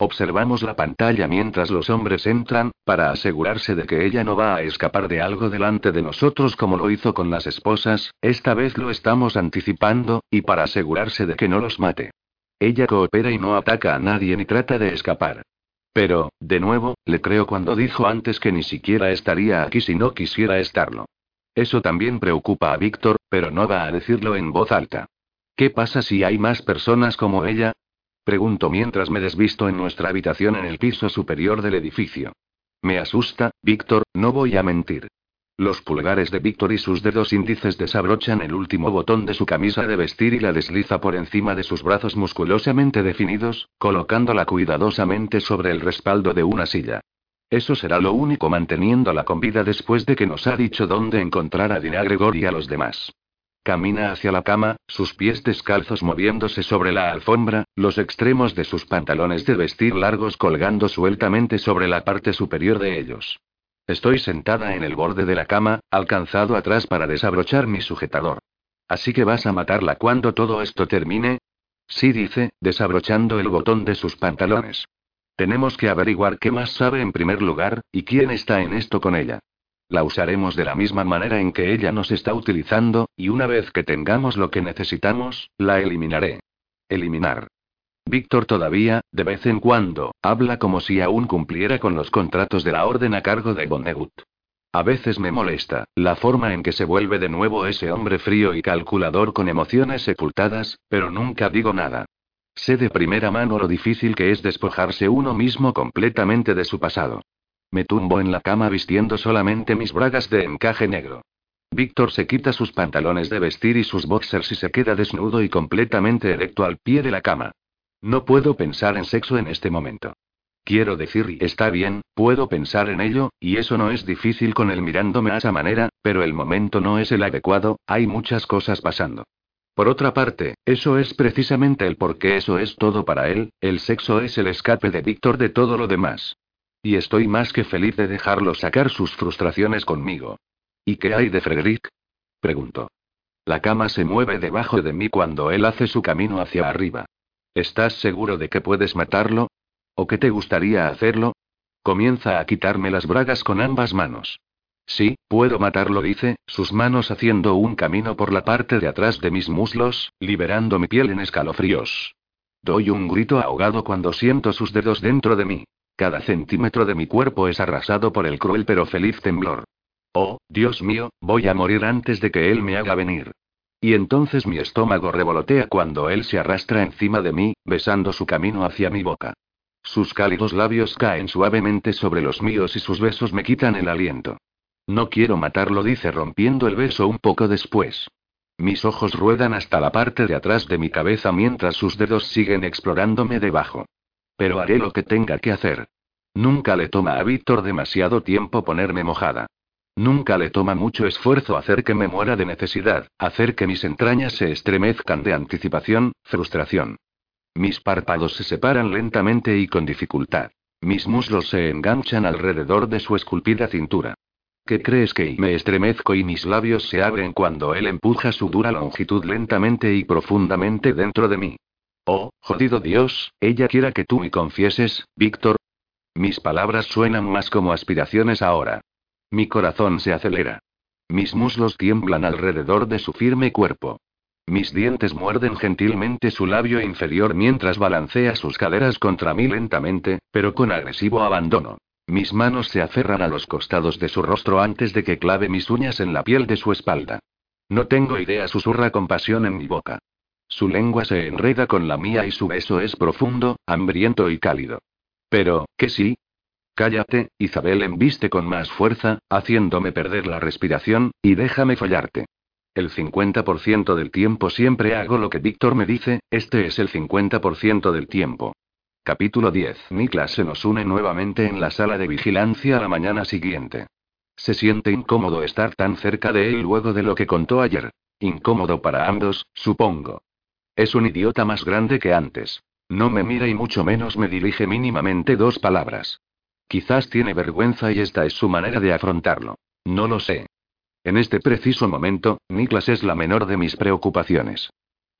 Observamos la pantalla mientras los hombres entran, para asegurarse de que ella no va a escapar de algo delante de nosotros como lo hizo con las esposas, esta vez lo estamos anticipando, y para asegurarse de que no los mate. Ella coopera y no ataca a nadie ni trata de escapar. Pero, de nuevo, le creo cuando dijo antes que ni siquiera estaría aquí si no quisiera estarlo. Eso también preocupa a Víctor, pero no va a decirlo en voz alta. ¿Qué pasa si hay más personas como ella? Pregunto mientras me desvisto en nuestra habitación en el piso superior del edificio. Me asusta, Víctor, no voy a mentir. Los pulgares de Víctor y sus dedos índices desabrochan el último botón de su camisa de vestir y la desliza por encima de sus brazos musculosamente definidos, colocándola cuidadosamente sobre el respaldo de una silla. Eso será lo único manteniéndola con vida después de que nos ha dicho dónde encontrar a Dina Gregor y a los demás. Camina hacia la cama, sus pies descalzos moviéndose sobre la alfombra, los extremos de sus pantalones de vestir largos colgando sueltamente sobre la parte superior de ellos. Estoy sentada en el borde de la cama, alcanzado atrás para desabrochar mi sujetador. ¿Así que vas a matarla cuando todo esto termine? Sí, dice, desabrochando el botón de sus pantalones. Tenemos que averiguar qué más sabe en primer lugar, y quién está en esto con ella. La usaremos de la misma manera en que ella nos está utilizando, y una vez que tengamos lo que necesitamos, la eliminaré. Eliminar. Víctor todavía, de vez en cuando, habla como si aún cumpliera con los contratos de la orden a cargo de Bonnegut. A veces me molesta, la forma en que se vuelve de nuevo ese hombre frío y calculador con emociones sepultadas, pero nunca digo nada. Sé de primera mano lo difícil que es despojarse uno mismo completamente de su pasado. Me tumbo en la cama vistiendo solamente mis bragas de encaje negro. Víctor se quita sus pantalones de vestir y sus boxers y se queda desnudo y completamente erecto al pie de la cama. No puedo pensar en sexo en este momento. Quiero decir, está bien, puedo pensar en ello, y eso no es difícil con él mirándome a esa manera, pero el momento no es el adecuado, hay muchas cosas pasando. Por otra parte, eso es precisamente el por qué eso es todo para él, el sexo es el escape de Víctor de todo lo demás. Y estoy más que feliz de dejarlo sacar sus frustraciones conmigo. ¿Y qué hay de Frederick? Preguntó. La cama se mueve debajo de mí cuando él hace su camino hacia arriba. ¿Estás seguro de que puedes matarlo? ¿O que te gustaría hacerlo? Comienza a quitarme las bragas con ambas manos. Sí, puedo matarlo, dice, sus manos haciendo un camino por la parte de atrás de mis muslos, liberando mi piel en escalofríos. Doy un grito ahogado cuando siento sus dedos dentro de mí. Cada centímetro de mi cuerpo es arrasado por el cruel pero feliz temblor. Oh, Dios mío, voy a morir antes de que él me haga venir. Y entonces mi estómago revolotea cuando él se arrastra encima de mí, besando su camino hacia mi boca. Sus cálidos labios caen suavemente sobre los míos y sus besos me quitan el aliento. No quiero matarlo, dice rompiendo el beso un poco después. Mis ojos ruedan hasta la parte de atrás de mi cabeza mientras sus dedos siguen explorándome debajo. Pero haré lo que tenga que hacer. Nunca le toma a Víctor demasiado tiempo ponerme mojada. Nunca le toma mucho esfuerzo hacer que me muera de necesidad, hacer que mis entrañas se estremezcan de anticipación, frustración. Mis párpados se separan lentamente y con dificultad. Mis muslos se enganchan alrededor de su esculpida cintura. ¿Qué crees que me estremezco y mis labios se abren cuando él empuja su dura longitud lentamente y profundamente dentro de mí? Oh, jodido Dios, ella quiera que tú me confieses, Víctor. Mis palabras suenan más como aspiraciones ahora. Mi corazón se acelera. Mis muslos tiemblan alrededor de su firme cuerpo. Mis dientes muerden gentilmente su labio inferior mientras balancea sus caderas contra mí lentamente, pero con agresivo abandono. Mis manos se aferran a los costados de su rostro antes de que clave mis uñas en la piel de su espalda. No tengo idea, susurra con pasión en mi boca. Su lengua se enreda con la mía y su beso es profundo, hambriento y cálido. Pero, ¿qué sí? Cállate, Isabel embiste con más fuerza, haciéndome perder la respiración, y déjame follarte. El 50% del tiempo siempre hago lo que Víctor me dice, este es el 50% del tiempo. Capítulo 10. Niklas se nos une nuevamente en la sala de vigilancia a la mañana siguiente. Se siente incómodo estar tan cerca de él luego de lo que contó ayer. Incómodo para ambos, supongo. Es un idiota más grande que antes. No me mira y mucho menos me dirige mínimamente dos palabras. Quizás tiene vergüenza y esta es su manera de afrontarlo. No lo sé. En este preciso momento, Niklas es la menor de mis preocupaciones.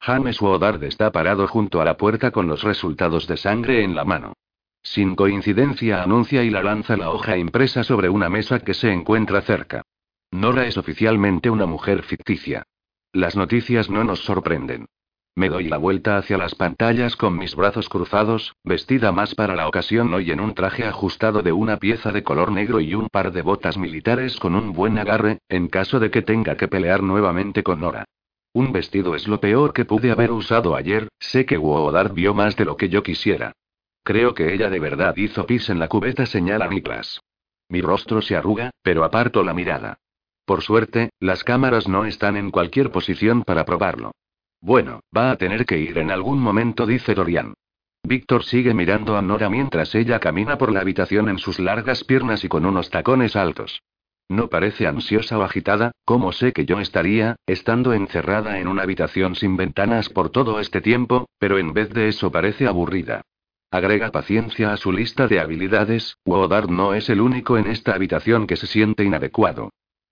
James Woodard está parado junto a la puerta con los resultados de sangre en la mano. Sin coincidencia anuncia y la lanza la hoja impresa sobre una mesa que se encuentra cerca. Nora es oficialmente una mujer ficticia. Las noticias no nos sorprenden. Me doy la vuelta hacia las pantallas con mis brazos cruzados, vestida más para la ocasión hoy en un traje ajustado de una pieza de color negro y un par de botas militares con un buen agarre, en caso de que tenga que pelear nuevamente con Nora. Un vestido es lo peor que pude haber usado ayer, sé que Woodard vio más de lo que yo quisiera. Creo que ella de verdad hizo pis en la cubeta, señala Niklas. Mi rostro se arruga, pero aparto la mirada. Por suerte, las cámaras no están en cualquier posición para probarlo. Bueno, va a tener que ir en algún momento, dice Dorian. Víctor sigue mirando a Nora mientras ella camina por la habitación en sus largas piernas y con unos tacones altos. No parece ansiosa o agitada, como sé que yo estaría, estando encerrada en una habitación sin ventanas por todo este tiempo, pero en vez de eso parece aburrida. Agrega paciencia a su lista de habilidades, Woodard no es el único en esta habitación que se siente inadecuado.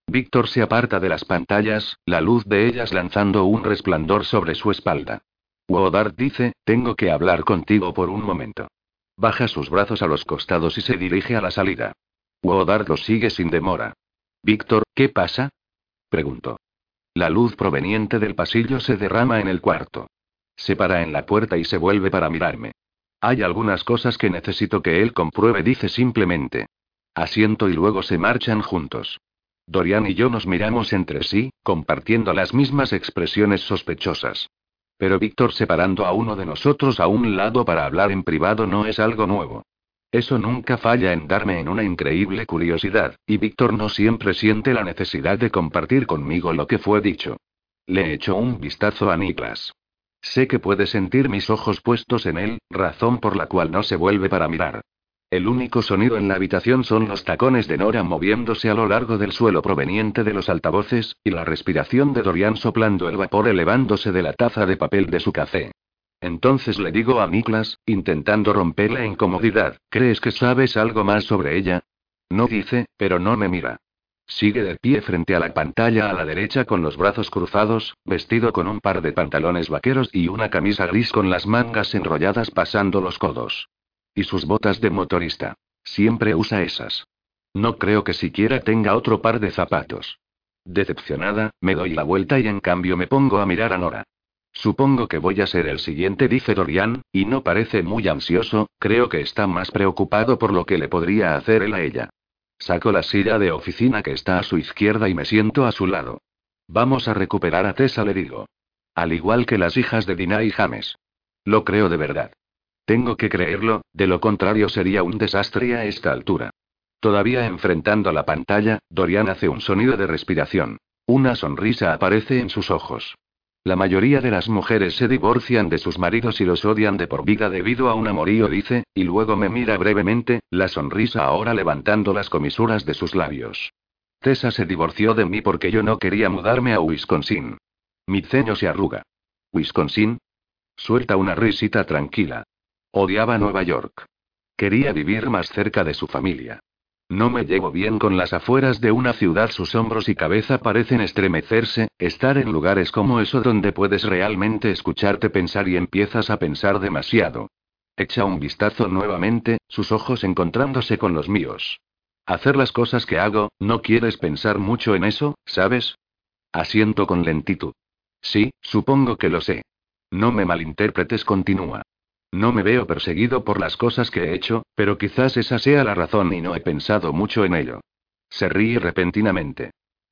Víctor se aparta de las pantallas, la luz de ellas lanzando un resplandor sobre su espalda. Woodard dice, tengo que hablar contigo por un momento. Baja sus brazos a los costados y se dirige a la salida. Woodard lo sigue sin demora. Víctor, ¿qué pasa? preguntó. La luz proveniente del pasillo se derrama en el cuarto. Se para en la puerta y se vuelve para mirarme. Hay algunas cosas que necesito que él compruebe, dice simplemente. Asiento y luego se marchan juntos. Dorian y yo nos miramos entre sí, compartiendo las mismas expresiones sospechosas. Pero Víctor separando a uno de nosotros a un lado para hablar en privado no es algo nuevo. Eso nunca falla en darme en una increíble curiosidad, y Víctor no siempre siente la necesidad de compartir conmigo lo que fue dicho. Le echo un vistazo a Niklas. Sé que puede sentir mis ojos puestos en él, razón por la cual no se vuelve para mirar. El único sonido en la habitación son los tacones de Nora moviéndose a lo largo del suelo proveniente de los altavoces, y la respiración de Dorian soplando el vapor elevándose de la taza de papel de su café. Entonces le digo a Niklas, intentando romper la incomodidad, ¿crees que sabes algo más sobre ella? No dice, pero no me mira. Sigue de pie frente a la pantalla a la derecha con los brazos cruzados, vestido con un par de pantalones vaqueros y una camisa gris con las mangas enrolladas pasando los codos. Y sus botas de motorista. Siempre usa esas. No creo que siquiera tenga otro par de zapatos. Decepcionada, me doy la vuelta y en cambio me pongo a mirar a Nora. Supongo que voy a ser el siguiente, dice Dorian, y no parece muy ansioso, creo que está más preocupado por lo que le podría hacer él a ella. Saco la silla de oficina que está a su izquierda y me siento a su lado. Vamos a recuperar a Tessa, le digo. Al igual que las hijas de Dina y James. Lo creo de verdad. Tengo que creerlo, de lo contrario sería un desastre a esta altura. Todavía enfrentando la pantalla, Dorian hace un sonido de respiración. Una sonrisa aparece en sus ojos. La mayoría de las mujeres se divorcian de sus maridos y los odian de por vida debido a un amorío, dice, y luego me mira brevemente, la sonrisa ahora levantando las comisuras de sus labios. Tessa se divorció de mí porque yo no quería mudarme a Wisconsin. Mi ceño se arruga. ¿Wisconsin? Suelta una risita tranquila. Odiaba Nueva York. Quería vivir más cerca de su familia. No me llevo bien con las afueras de una ciudad, sus hombros y cabeza parecen estremecerse, estar en lugares como eso donde puedes realmente escucharte pensar y empiezas a pensar demasiado. Echa un vistazo nuevamente, sus ojos encontrándose con los míos. Hacer las cosas que hago, ¿no quieres pensar mucho en eso, sabes? Asiento con lentitud. Sí, supongo que lo sé. No me malinterpretes, continúa. No me veo perseguido por las cosas que he hecho, pero quizás esa sea la razón y no he pensado mucho en ello. Se ríe repentinamente.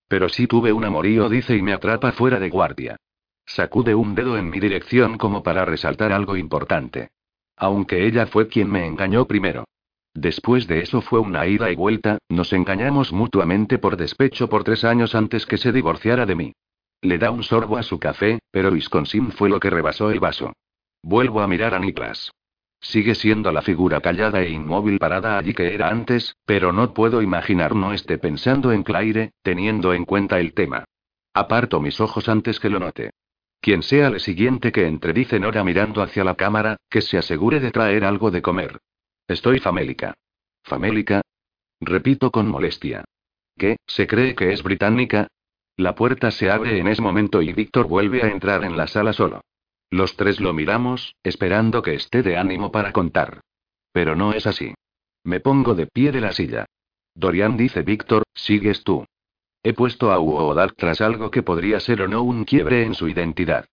Pero sí tuve un amorío, dice y me atrapa fuera de guardia. Sacude un dedo en mi dirección como para resaltar algo importante. Aunque ella fue quien me engañó primero. Después de eso fue una ida y vuelta, nos engañamos mutuamente por despecho por tres años antes que se divorciara de mí. Le da un sorbo a su café, pero Wisconsin fue lo que rebasó el vaso. Vuelvo a mirar a Niklas. Sigue siendo la figura callada e inmóvil parada allí que era antes, pero no puedo imaginar no esté pensando en Claire, teniendo en cuenta el tema. Aparto mis ojos antes que lo note. Quien sea el siguiente que entre, dice Nora mirando hacia la cámara, que se asegure de traer algo de comer. Estoy famélica. ¿Famélica? Repito con molestia. ¿Qué? ¿Se cree que es británica? La puerta se abre en ese momento y Víctor vuelve a entrar en la sala solo. Los tres lo miramos, esperando que esté de ánimo para contar. Pero no es así. Me pongo de pie de la silla. Dorian dice Víctor, sigues tú. He puesto a Uodar tras algo que podría ser o no un quiebre en su identidad.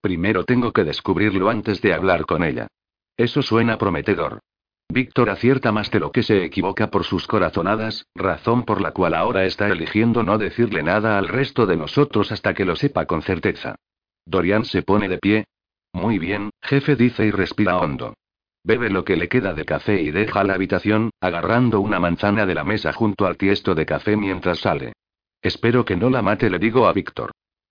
Primero tengo que descubrirlo antes de hablar con ella. Eso suena prometedor. Víctor acierta más de lo que se equivoca por sus corazonadas, razón por la cual ahora está eligiendo no decirle nada al resto de nosotros hasta que lo sepa con certeza. Dorian se pone de pie, muy bien, jefe dice y respira hondo. Bebe lo que le queda de café y deja la habitación, agarrando una manzana de la mesa junto al tiesto de café mientras sale. Espero que no la mate, le digo a Víctor.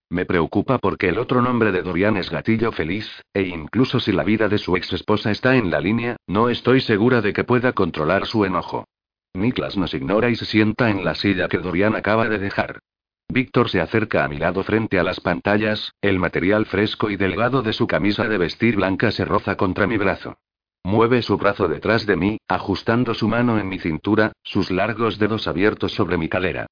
Me preocupa porque el otro nombre de Dorian es Gatillo Feliz, e incluso si la vida de su ex esposa está en la línea, no estoy segura de que pueda controlar su enojo. Niklas nos ignora y se sienta en la silla que Dorian acaba de dejar. Víctor se acerca a mi lado frente a las pantallas, el material fresco y delgado de su camisa de vestir blanca se roza contra mi brazo. Mueve su brazo detrás de mí, ajustando su mano en mi cintura, sus largos dedos abiertos sobre mi cadera.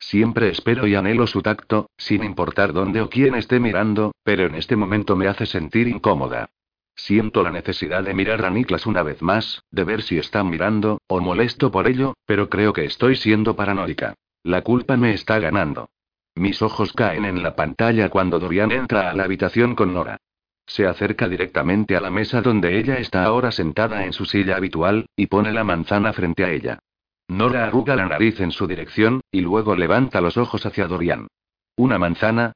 Siempre espero y anhelo su tacto, sin importar dónde o quién esté mirando, pero en este momento me hace sentir incómoda. Siento la necesidad de mirar a Niklas una vez más, de ver si está mirando, o molesto por ello, pero creo que estoy siendo paranoica. La culpa me está ganando. Mis ojos caen en la pantalla cuando Dorian entra a la habitación con Nora. Se acerca directamente a la mesa donde ella está ahora sentada en su silla habitual, y pone la manzana frente a ella. Nora arruga la nariz en su dirección, y luego levanta los ojos hacia Dorian. ¿Una manzana?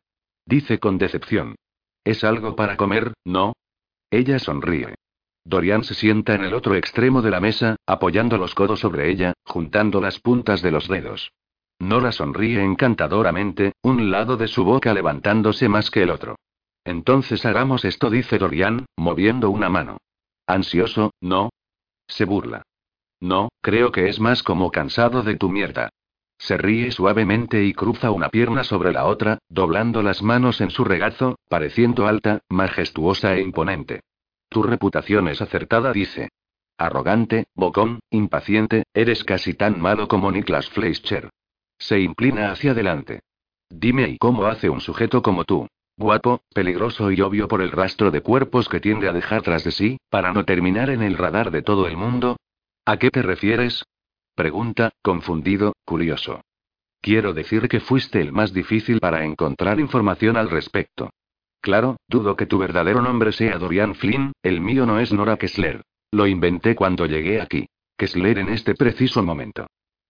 Dice con decepción. Es algo para comer, ¿no? Ella sonríe. Dorian se sienta en el otro extremo de la mesa, apoyando los codos sobre ella, juntando las puntas de los dedos. Nora sonríe encantadoramente, un lado de su boca levantándose más que el otro. Entonces hagamos esto, dice Dorian, moviendo una mano. Ansioso, ¿no? Se burla. No, creo que es más como cansado de tu mierda. Se ríe suavemente y cruza una pierna sobre la otra, doblando las manos en su regazo, pareciendo alta, majestuosa e imponente. Tu reputación es acertada, dice. Arrogante, bocón, impaciente, eres casi tan malo como Niklas Fleischer. Se inclina hacia adelante. Dime y cómo hace un sujeto como tú. Guapo, peligroso y obvio por el rastro de cuerpos que tiende a dejar tras de sí, para no terminar en el radar de todo el mundo. ¿A qué te refieres? Pregunta, confundido, curioso. Quiero decir que fuiste el más difícil para encontrar información al respecto. Claro, dudo que tu verdadero nombre sea Dorian Flynn, el mío no es Nora Kessler. Lo inventé cuando llegué aquí. Kessler en este preciso momento.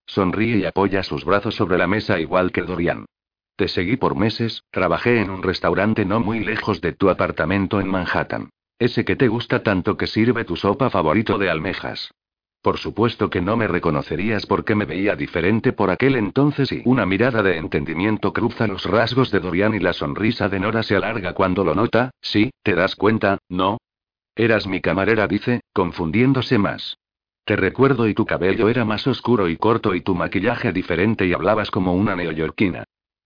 Sonríe y apoya sus brazos sobre la mesa igual que Dorian. Te seguí por meses, trabajé en un restaurante no muy lejos de tu apartamento en Manhattan. Ese que te gusta tanto que sirve tu sopa favorito de almejas. Por supuesto que no me reconocerías porque me veía diferente por aquel entonces y una mirada de entendimiento cruza los rasgos de Dorian y la sonrisa de Nora se alarga cuando lo nota, sí, te das cuenta, ¿no? Eras mi camarera, dice, confundiéndose más. Te recuerdo y tu cabello era más oscuro y corto y tu maquillaje diferente y hablabas como una neoyorquina.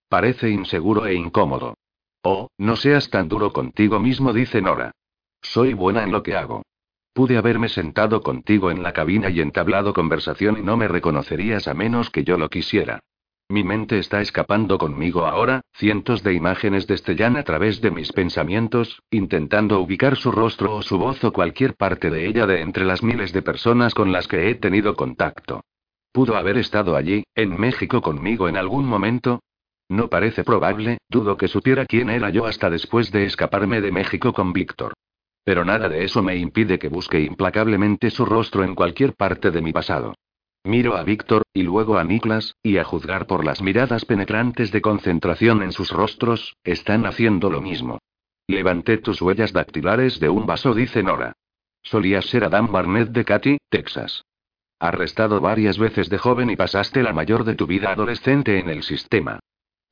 Parece inseguro e incómodo. Oh, no seas tan duro contigo mismo, dice Nora. Soy buena en lo que hago. Pude haberme sentado contigo en la cabina y entablado conversación y no me reconocerías a menos que yo lo quisiera. Mi mente está escapando conmigo ahora, cientos de imágenes destellan a través de mis pensamientos, intentando ubicar su rostro o su voz o cualquier parte de ella de entre las miles de personas con las que he tenido contacto. ¿Pudo haber estado allí, en México conmigo en algún momento? No parece probable, dudo que supiera quién era yo hasta después de escaparme de México con Víctor. Pero nada de eso me impide que busque implacablemente su rostro en cualquier parte de mi pasado. Miro a Víctor, y luego a Niklas, y a juzgar por las miradas penetrantes de concentración en sus rostros, están haciendo lo mismo. Levanté tus huellas dactilares de un vaso, dice Nora. Solías ser Adam Barnett de Katy, Texas. Arrestado varias veces de joven y pasaste la mayor de tu vida adolescente en el sistema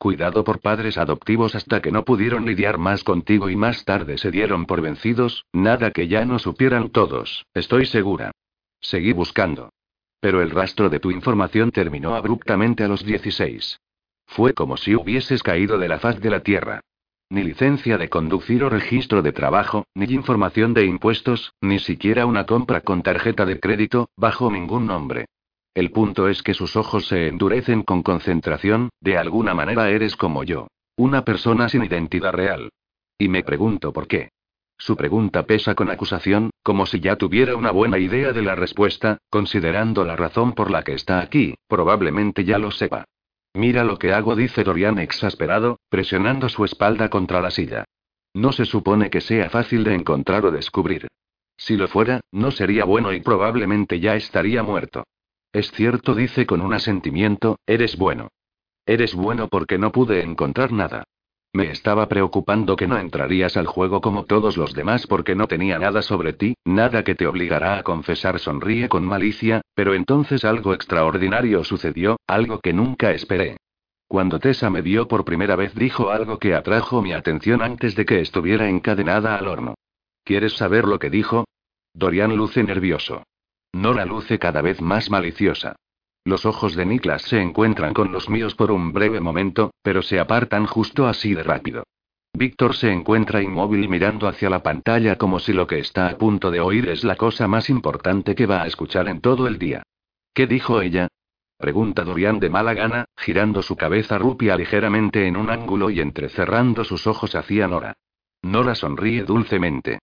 cuidado por padres adoptivos hasta que no pudieron lidiar más contigo y más tarde se dieron por vencidos, nada que ya no supieran todos, estoy segura. Seguí buscando. Pero el rastro de tu información terminó abruptamente a los 16. Fue como si hubieses caído de la faz de la Tierra. Ni licencia de conducir o registro de trabajo, ni información de impuestos, ni siquiera una compra con tarjeta de crédito, bajo ningún nombre. El punto es que sus ojos se endurecen con concentración, de alguna manera eres como yo. Una persona sin identidad real. Y me pregunto por qué. Su pregunta pesa con acusación, como si ya tuviera una buena idea de la respuesta, considerando la razón por la que está aquí, probablemente ya lo sepa. Mira lo que hago, dice Dorian exasperado, presionando su espalda contra la silla. No se supone que sea fácil de encontrar o descubrir. Si lo fuera, no sería bueno y probablemente ya estaría muerto. Es cierto, dice con un asentimiento, eres bueno. Eres bueno porque no pude encontrar nada. Me estaba preocupando que no entrarías al juego como todos los demás porque no tenía nada sobre ti, nada que te obligará a confesar, sonríe con malicia, pero entonces algo extraordinario sucedió, algo que nunca esperé. Cuando Tessa me vio por primera vez dijo algo que atrajo mi atención antes de que estuviera encadenada al horno. ¿Quieres saber lo que dijo? Dorian luce nervioso. Nora luce cada vez más maliciosa. Los ojos de Niklas se encuentran con los míos por un breve momento, pero se apartan justo así de rápido. Víctor se encuentra inmóvil mirando hacia la pantalla como si lo que está a punto de oír es la cosa más importante que va a escuchar en todo el día. ¿Qué dijo ella? Pregunta Dorian de mala gana, girando su cabeza rupia ligeramente en un ángulo y entrecerrando sus ojos hacia Nora. Nora sonríe dulcemente.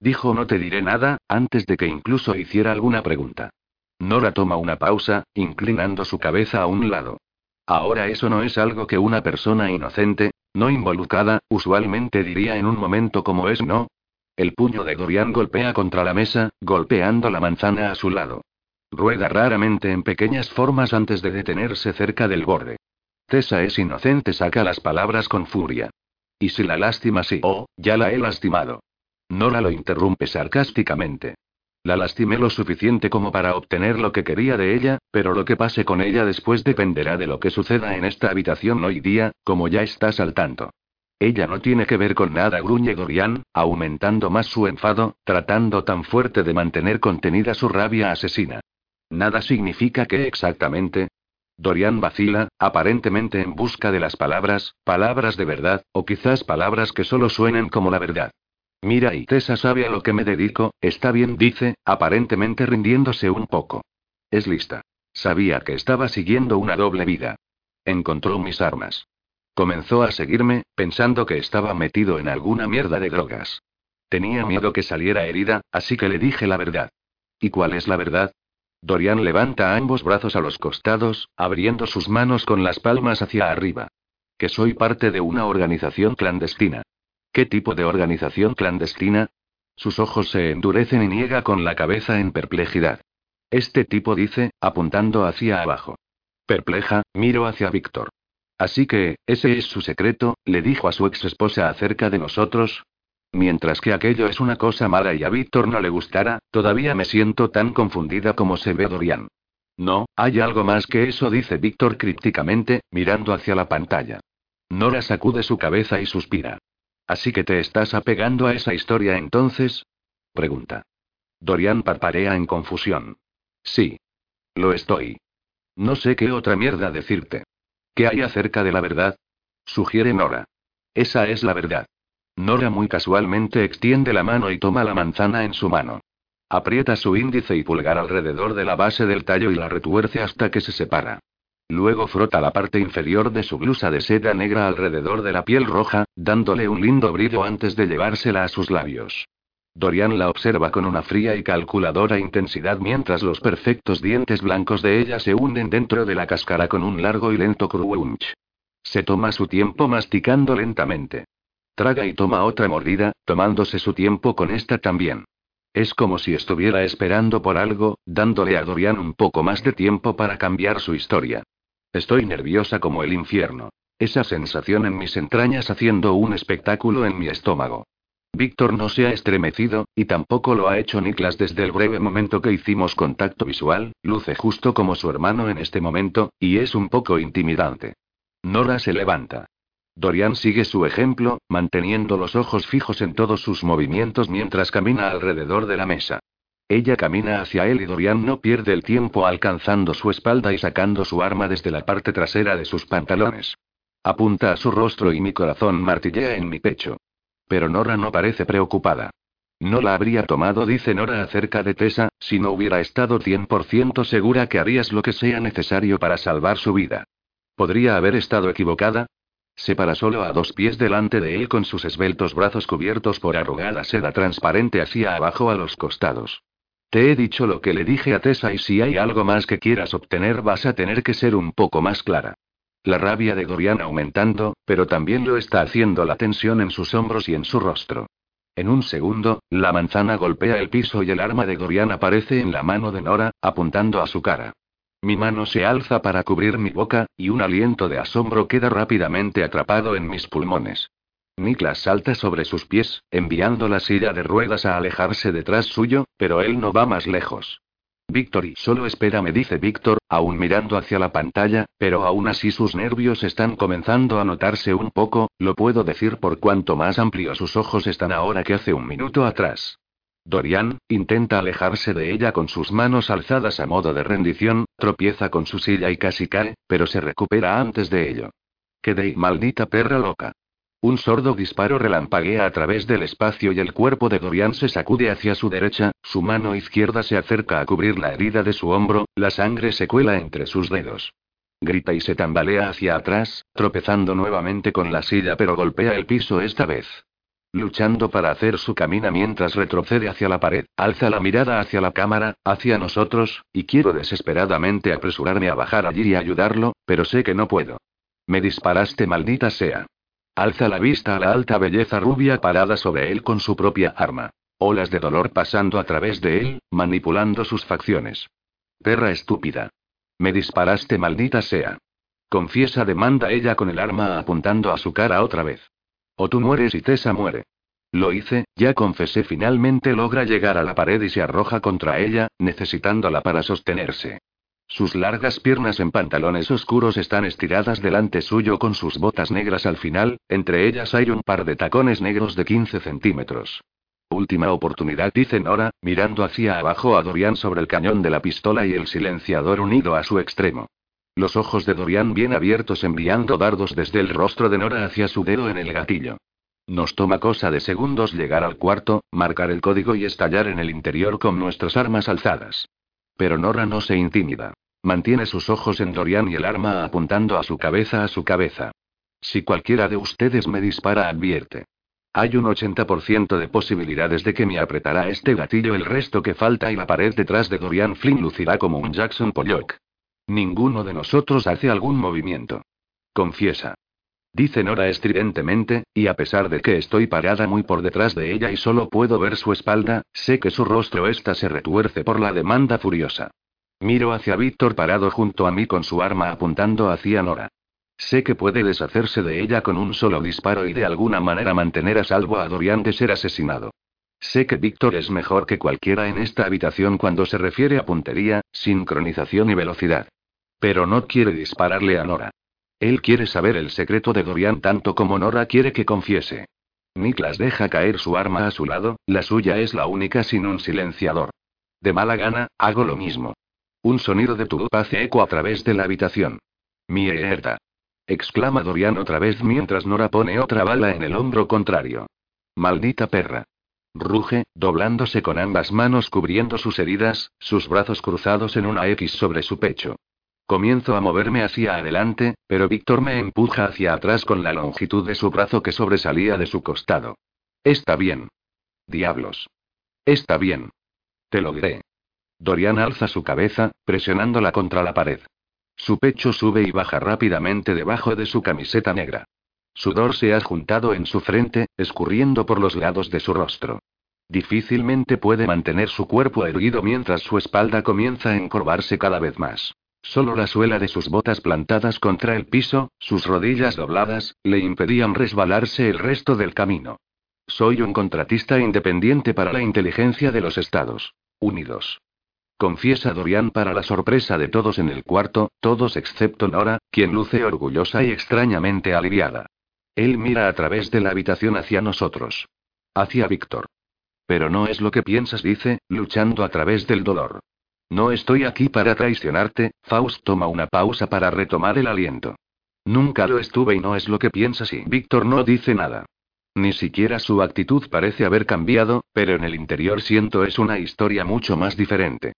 Dijo no te diré nada, antes de que incluso hiciera alguna pregunta. Nora toma una pausa, inclinando su cabeza a un lado. Ahora eso no es algo que una persona inocente, no involucrada, usualmente diría en un momento como es, ¿no? El puño de Dorian golpea contra la mesa, golpeando la manzana a su lado. Rueda raramente en pequeñas formas antes de detenerse cerca del borde. Tessa es inocente, saca las palabras con furia. Y si la lástima sí, oh, ya la he lastimado. Nora lo interrumpe sarcásticamente. La lastimé lo suficiente como para obtener lo que quería de ella, pero lo que pase con ella después dependerá de lo que suceda en esta habitación hoy día, como ya estás al tanto. Ella no tiene que ver con nada, gruñe Dorian, aumentando más su enfado, tratando tan fuerte de mantener contenida su rabia asesina. Nada significa que exactamente. Dorian vacila, aparentemente en busca de las palabras, palabras de verdad, o quizás palabras que solo suenen como la verdad. Mira y Tessa sabe a lo que me dedico, está bien, dice, aparentemente rindiéndose un poco. Es lista. Sabía que estaba siguiendo una doble vida. Encontró mis armas. Comenzó a seguirme, pensando que estaba metido en alguna mierda de drogas. Tenía miedo que saliera herida, así que le dije la verdad. ¿Y cuál es la verdad? Dorian levanta ambos brazos a los costados, abriendo sus manos con las palmas hacia arriba. Que soy parte de una organización clandestina. ¿Qué tipo de organización clandestina? Sus ojos se endurecen y niega con la cabeza en perplejidad. Este tipo dice, apuntando hacia abajo. Perpleja, miro hacia Víctor. Así que, ese es su secreto, le dijo a su ex esposa acerca de nosotros. Mientras que aquello es una cosa mala y a Víctor no le gustara, todavía me siento tan confundida como se ve Dorian. No, hay algo más que eso, dice Víctor crípticamente, mirando hacia la pantalla. Nora sacude su cabeza y suspira. ¿Así que te estás apegando a esa historia entonces? Pregunta. Dorian parparea en confusión. Sí. Lo estoy. No sé qué otra mierda decirte. ¿Qué hay acerca de la verdad? Sugiere Nora. Esa es la verdad. Nora muy casualmente extiende la mano y toma la manzana en su mano. Aprieta su índice y pulgar alrededor de la base del tallo y la retuerce hasta que se separa. Luego frota la parte inferior de su blusa de seda negra alrededor de la piel roja, dándole un lindo brillo antes de llevársela a sus labios. Dorian la observa con una fría y calculadora intensidad mientras los perfectos dientes blancos de ella se hunden dentro de la cáscara con un largo y lento crunch. Se toma su tiempo masticando lentamente. Traga y toma otra mordida, tomándose su tiempo con esta también. Es como si estuviera esperando por algo, dándole a Dorian un poco más de tiempo para cambiar su historia. Estoy nerviosa como el infierno. Esa sensación en mis entrañas haciendo un espectáculo en mi estómago. Víctor no se ha estremecido, y tampoco lo ha hecho Niklas desde el breve momento que hicimos contacto visual, luce justo como su hermano en este momento, y es un poco intimidante. Nora se levanta. Dorian sigue su ejemplo, manteniendo los ojos fijos en todos sus movimientos mientras camina alrededor de la mesa. Ella camina hacia él y Dorian no pierde el tiempo alcanzando su espalda y sacando su arma desde la parte trasera de sus pantalones. Apunta a su rostro y mi corazón martillea en mi pecho. Pero Nora no parece preocupada. No la habría tomado, dice Nora acerca de Tessa, si no hubiera estado 100% segura que harías lo que sea necesario para salvar su vida. ¿Podría haber estado equivocada? Se para solo a dos pies delante de él con sus esbeltos brazos cubiertos por arrugada seda transparente hacia abajo a los costados. Te he dicho lo que le dije a Tessa y si hay algo más que quieras obtener vas a tener que ser un poco más clara. La rabia de Dorian aumentando, pero también lo está haciendo la tensión en sus hombros y en su rostro. En un segundo, la manzana golpea el piso y el arma de Dorian aparece en la mano de Nora, apuntando a su cara. Mi mano se alza para cubrir mi boca, y un aliento de asombro queda rápidamente atrapado en mis pulmones. Niklas salta sobre sus pies, enviando la silla de ruedas a alejarse detrás suyo, pero él no va más lejos. Victory, solo espera, me dice Víctor, aún mirando hacia la pantalla, pero aún así sus nervios están comenzando a notarse un poco, lo puedo decir por cuanto más amplios sus ojos están ahora que hace un minuto atrás. Dorian, intenta alejarse de ella con sus manos alzadas a modo de rendición, tropieza con su silla y casi cae, pero se recupera antes de ello. Quedé maldita perra loca. Un sordo disparo relampaguea a través del espacio y el cuerpo de Dorian se sacude hacia su derecha, su mano izquierda se acerca a cubrir la herida de su hombro, la sangre se cuela entre sus dedos. Grita y se tambalea hacia atrás, tropezando nuevamente con la silla pero golpea el piso esta vez. Luchando para hacer su camina mientras retrocede hacia la pared, alza la mirada hacia la cámara, hacia nosotros, y quiero desesperadamente apresurarme a bajar allí y ayudarlo, pero sé que no puedo. Me disparaste, maldita sea. Alza la vista a la alta belleza rubia parada sobre él con su propia arma. Olas de dolor pasando a través de él, manipulando sus facciones. Perra estúpida. Me disparaste, maldita sea. Confiesa, demanda ella con el arma apuntando a su cara otra vez. O tú mueres y Tessa muere. Lo hice, ya confesé finalmente logra llegar a la pared y se arroja contra ella, necesitándola para sostenerse. Sus largas piernas en pantalones oscuros están estiradas delante suyo con sus botas negras al final, entre ellas hay un par de tacones negros de 15 centímetros. Última oportunidad, dice Nora, mirando hacia abajo a Dorian sobre el cañón de la pistola y el silenciador unido a su extremo. Los ojos de Dorian bien abiertos enviando dardos desde el rostro de Nora hacia su dedo en el gatillo. Nos toma cosa de segundos llegar al cuarto, marcar el código y estallar en el interior con nuestras armas alzadas. Pero Nora no se intimida. Mantiene sus ojos en Dorian y el arma apuntando a su cabeza a su cabeza. Si cualquiera de ustedes me dispara, advierte. Hay un 80% de posibilidades de que me apretará este gatillo el resto que falta y la pared detrás de Dorian Flynn lucirá como un Jackson Pollock. Ninguno de nosotros hace algún movimiento. Confiesa. Dice Nora estridentemente, y a pesar de que estoy parada muy por detrás de ella y solo puedo ver su espalda, sé que su rostro esta se retuerce por la demanda furiosa. Miro hacia Víctor parado junto a mí con su arma apuntando hacia Nora. Sé que puede deshacerse de ella con un solo disparo y de alguna manera mantener a salvo a Dorian de ser asesinado. Sé que Víctor es mejor que cualquiera en esta habitación cuando se refiere a puntería, sincronización y velocidad. Pero no quiere dispararle a Nora. Él quiere saber el secreto de Dorian tanto como Nora quiere que confiese. Niklas deja caer su arma a su lado, la suya es la única sin un silenciador. De mala gana, hago lo mismo. Un sonido de tubo hace eco a través de la habitación. Mierda exclama Dorian otra vez mientras Nora pone otra bala en el hombro contrario. Maldita perra. Ruge, doblándose con ambas manos cubriendo sus heridas, sus brazos cruzados en una X sobre su pecho. Comienzo a moverme hacia adelante, pero Víctor me empuja hacia atrás con la longitud de su brazo que sobresalía de su costado. Está bien. Diablos. Está bien. Te lo diré. Dorian alza su cabeza, presionándola contra la pared. Su pecho sube y baja rápidamente debajo de su camiseta negra. Sudor se ha juntado en su frente, escurriendo por los lados de su rostro. Difícilmente puede mantener su cuerpo erguido mientras su espalda comienza a encorvarse cada vez más. Solo la suela de sus botas plantadas contra el piso, sus rodillas dobladas, le impedían resbalarse el resto del camino. Soy un contratista independiente para la inteligencia de los Estados Unidos. Confiesa Dorian para la sorpresa de todos en el cuarto, todos excepto Nora, quien luce orgullosa y extrañamente aliviada. Él mira a través de la habitación hacia nosotros. Hacia Víctor. Pero no es lo que piensas, dice, luchando a través del dolor. No estoy aquí para traicionarte, Faust toma una pausa para retomar el aliento. Nunca lo estuve y no es lo que piensas y Víctor no dice nada. Ni siquiera su actitud parece haber cambiado, pero en el interior siento es una historia mucho más diferente.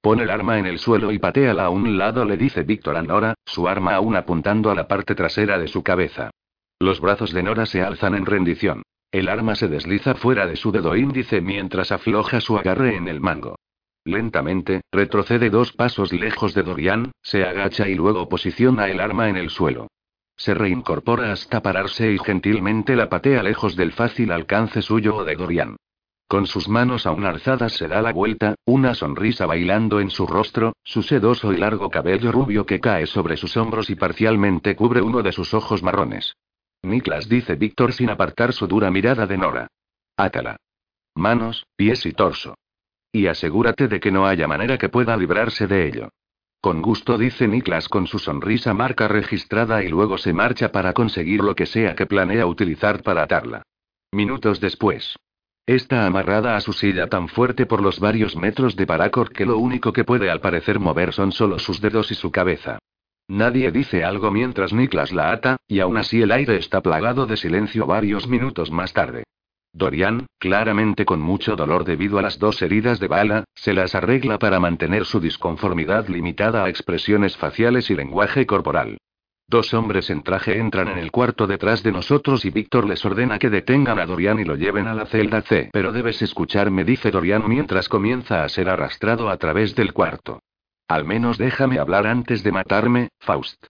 Pone el arma en el suelo y pateala a un lado, le dice Víctor a Nora, su arma aún apuntando a la parte trasera de su cabeza. Los brazos de Nora se alzan en rendición. El arma se desliza fuera de su dedo índice mientras afloja su agarre en el mango. Lentamente, retrocede dos pasos lejos de Dorian, se agacha y luego posiciona el arma en el suelo. Se reincorpora hasta pararse y gentilmente la patea lejos del fácil alcance suyo o de Dorian. Con sus manos aún alzadas se da la vuelta, una sonrisa bailando en su rostro, su sedoso y largo cabello rubio que cae sobre sus hombros y parcialmente cubre uno de sus ojos marrones. Niklas dice Víctor sin apartar su dura mirada de Nora. Átala. Manos, pies y torso. Y asegúrate de que no haya manera que pueda librarse de ello. Con gusto dice Niklas con su sonrisa marca registrada y luego se marcha para conseguir lo que sea que planea utilizar para atarla. Minutos después. Está amarrada a su silla tan fuerte por los varios metros de paracord que lo único que puede al parecer mover son solo sus dedos y su cabeza. Nadie dice algo mientras Niklas la ata, y aún así el aire está plagado de silencio varios minutos más tarde. Dorian, claramente con mucho dolor debido a las dos heridas de bala, se las arregla para mantener su disconformidad limitada a expresiones faciales y lenguaje corporal. Dos hombres en traje entran en el cuarto detrás de nosotros y Víctor les ordena que detengan a Dorian y lo lleven a la celda C. Pero debes escucharme, dice Dorian mientras comienza a ser arrastrado a través del cuarto. Al menos déjame hablar antes de matarme, Faust.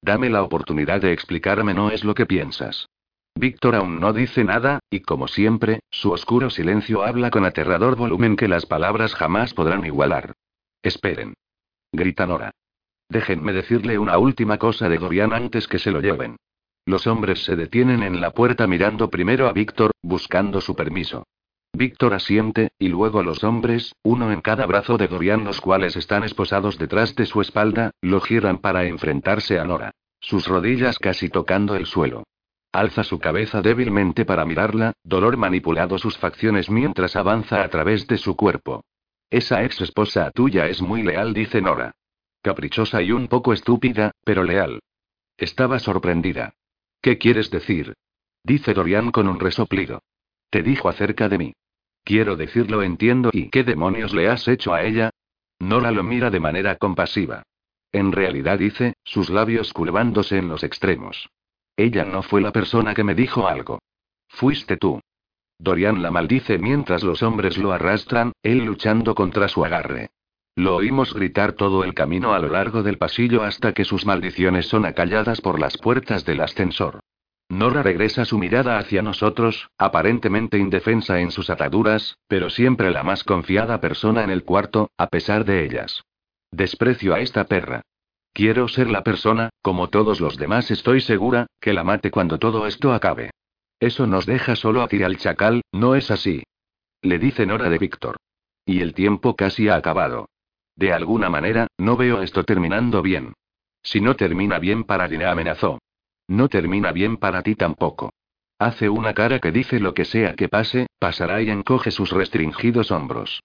Dame la oportunidad de explicarme, no es lo que piensas. Víctor aún no dice nada, y como siempre, su oscuro silencio habla con aterrador volumen que las palabras jamás podrán igualar. Esperen. Grita Nora. Déjenme decirle una última cosa de Dorian antes que se lo lleven. Los hombres se detienen en la puerta mirando primero a Víctor, buscando su permiso. Víctor asiente, y luego los hombres, uno en cada brazo de Dorian, los cuales están esposados detrás de su espalda, lo giran para enfrentarse a Nora. Sus rodillas casi tocando el suelo. Alza su cabeza débilmente para mirarla, dolor manipulado sus facciones mientras avanza a través de su cuerpo. Esa ex esposa tuya es muy leal, dice Nora. Caprichosa y un poco estúpida, pero leal. Estaba sorprendida. ¿Qué quieres decir? Dice Dorian con un resoplido. Te dijo acerca de mí. Quiero decirlo entiendo y ¿qué demonios le has hecho a ella? Nora lo mira de manera compasiva. En realidad dice, sus labios curvándose en los extremos. Ella no fue la persona que me dijo algo. Fuiste tú. Dorian la maldice mientras los hombres lo arrastran, él luchando contra su agarre. Lo oímos gritar todo el camino a lo largo del pasillo hasta que sus maldiciones son acalladas por las puertas del ascensor. Nora regresa su mirada hacia nosotros, aparentemente indefensa en sus ataduras, pero siempre la más confiada persona en el cuarto, a pesar de ellas. Desprecio a esta perra. Quiero ser la persona, como todos los demás estoy segura, que la mate cuando todo esto acabe. Eso nos deja solo a ti al chacal, ¿no es así? Le dice Nora de Víctor. Y el tiempo casi ha acabado. De alguna manera, no veo esto terminando bien. Si no termina bien para ti, amenazó. No termina bien para ti tampoco. Hace una cara que dice lo que sea que pase, pasará y encoge sus restringidos hombros.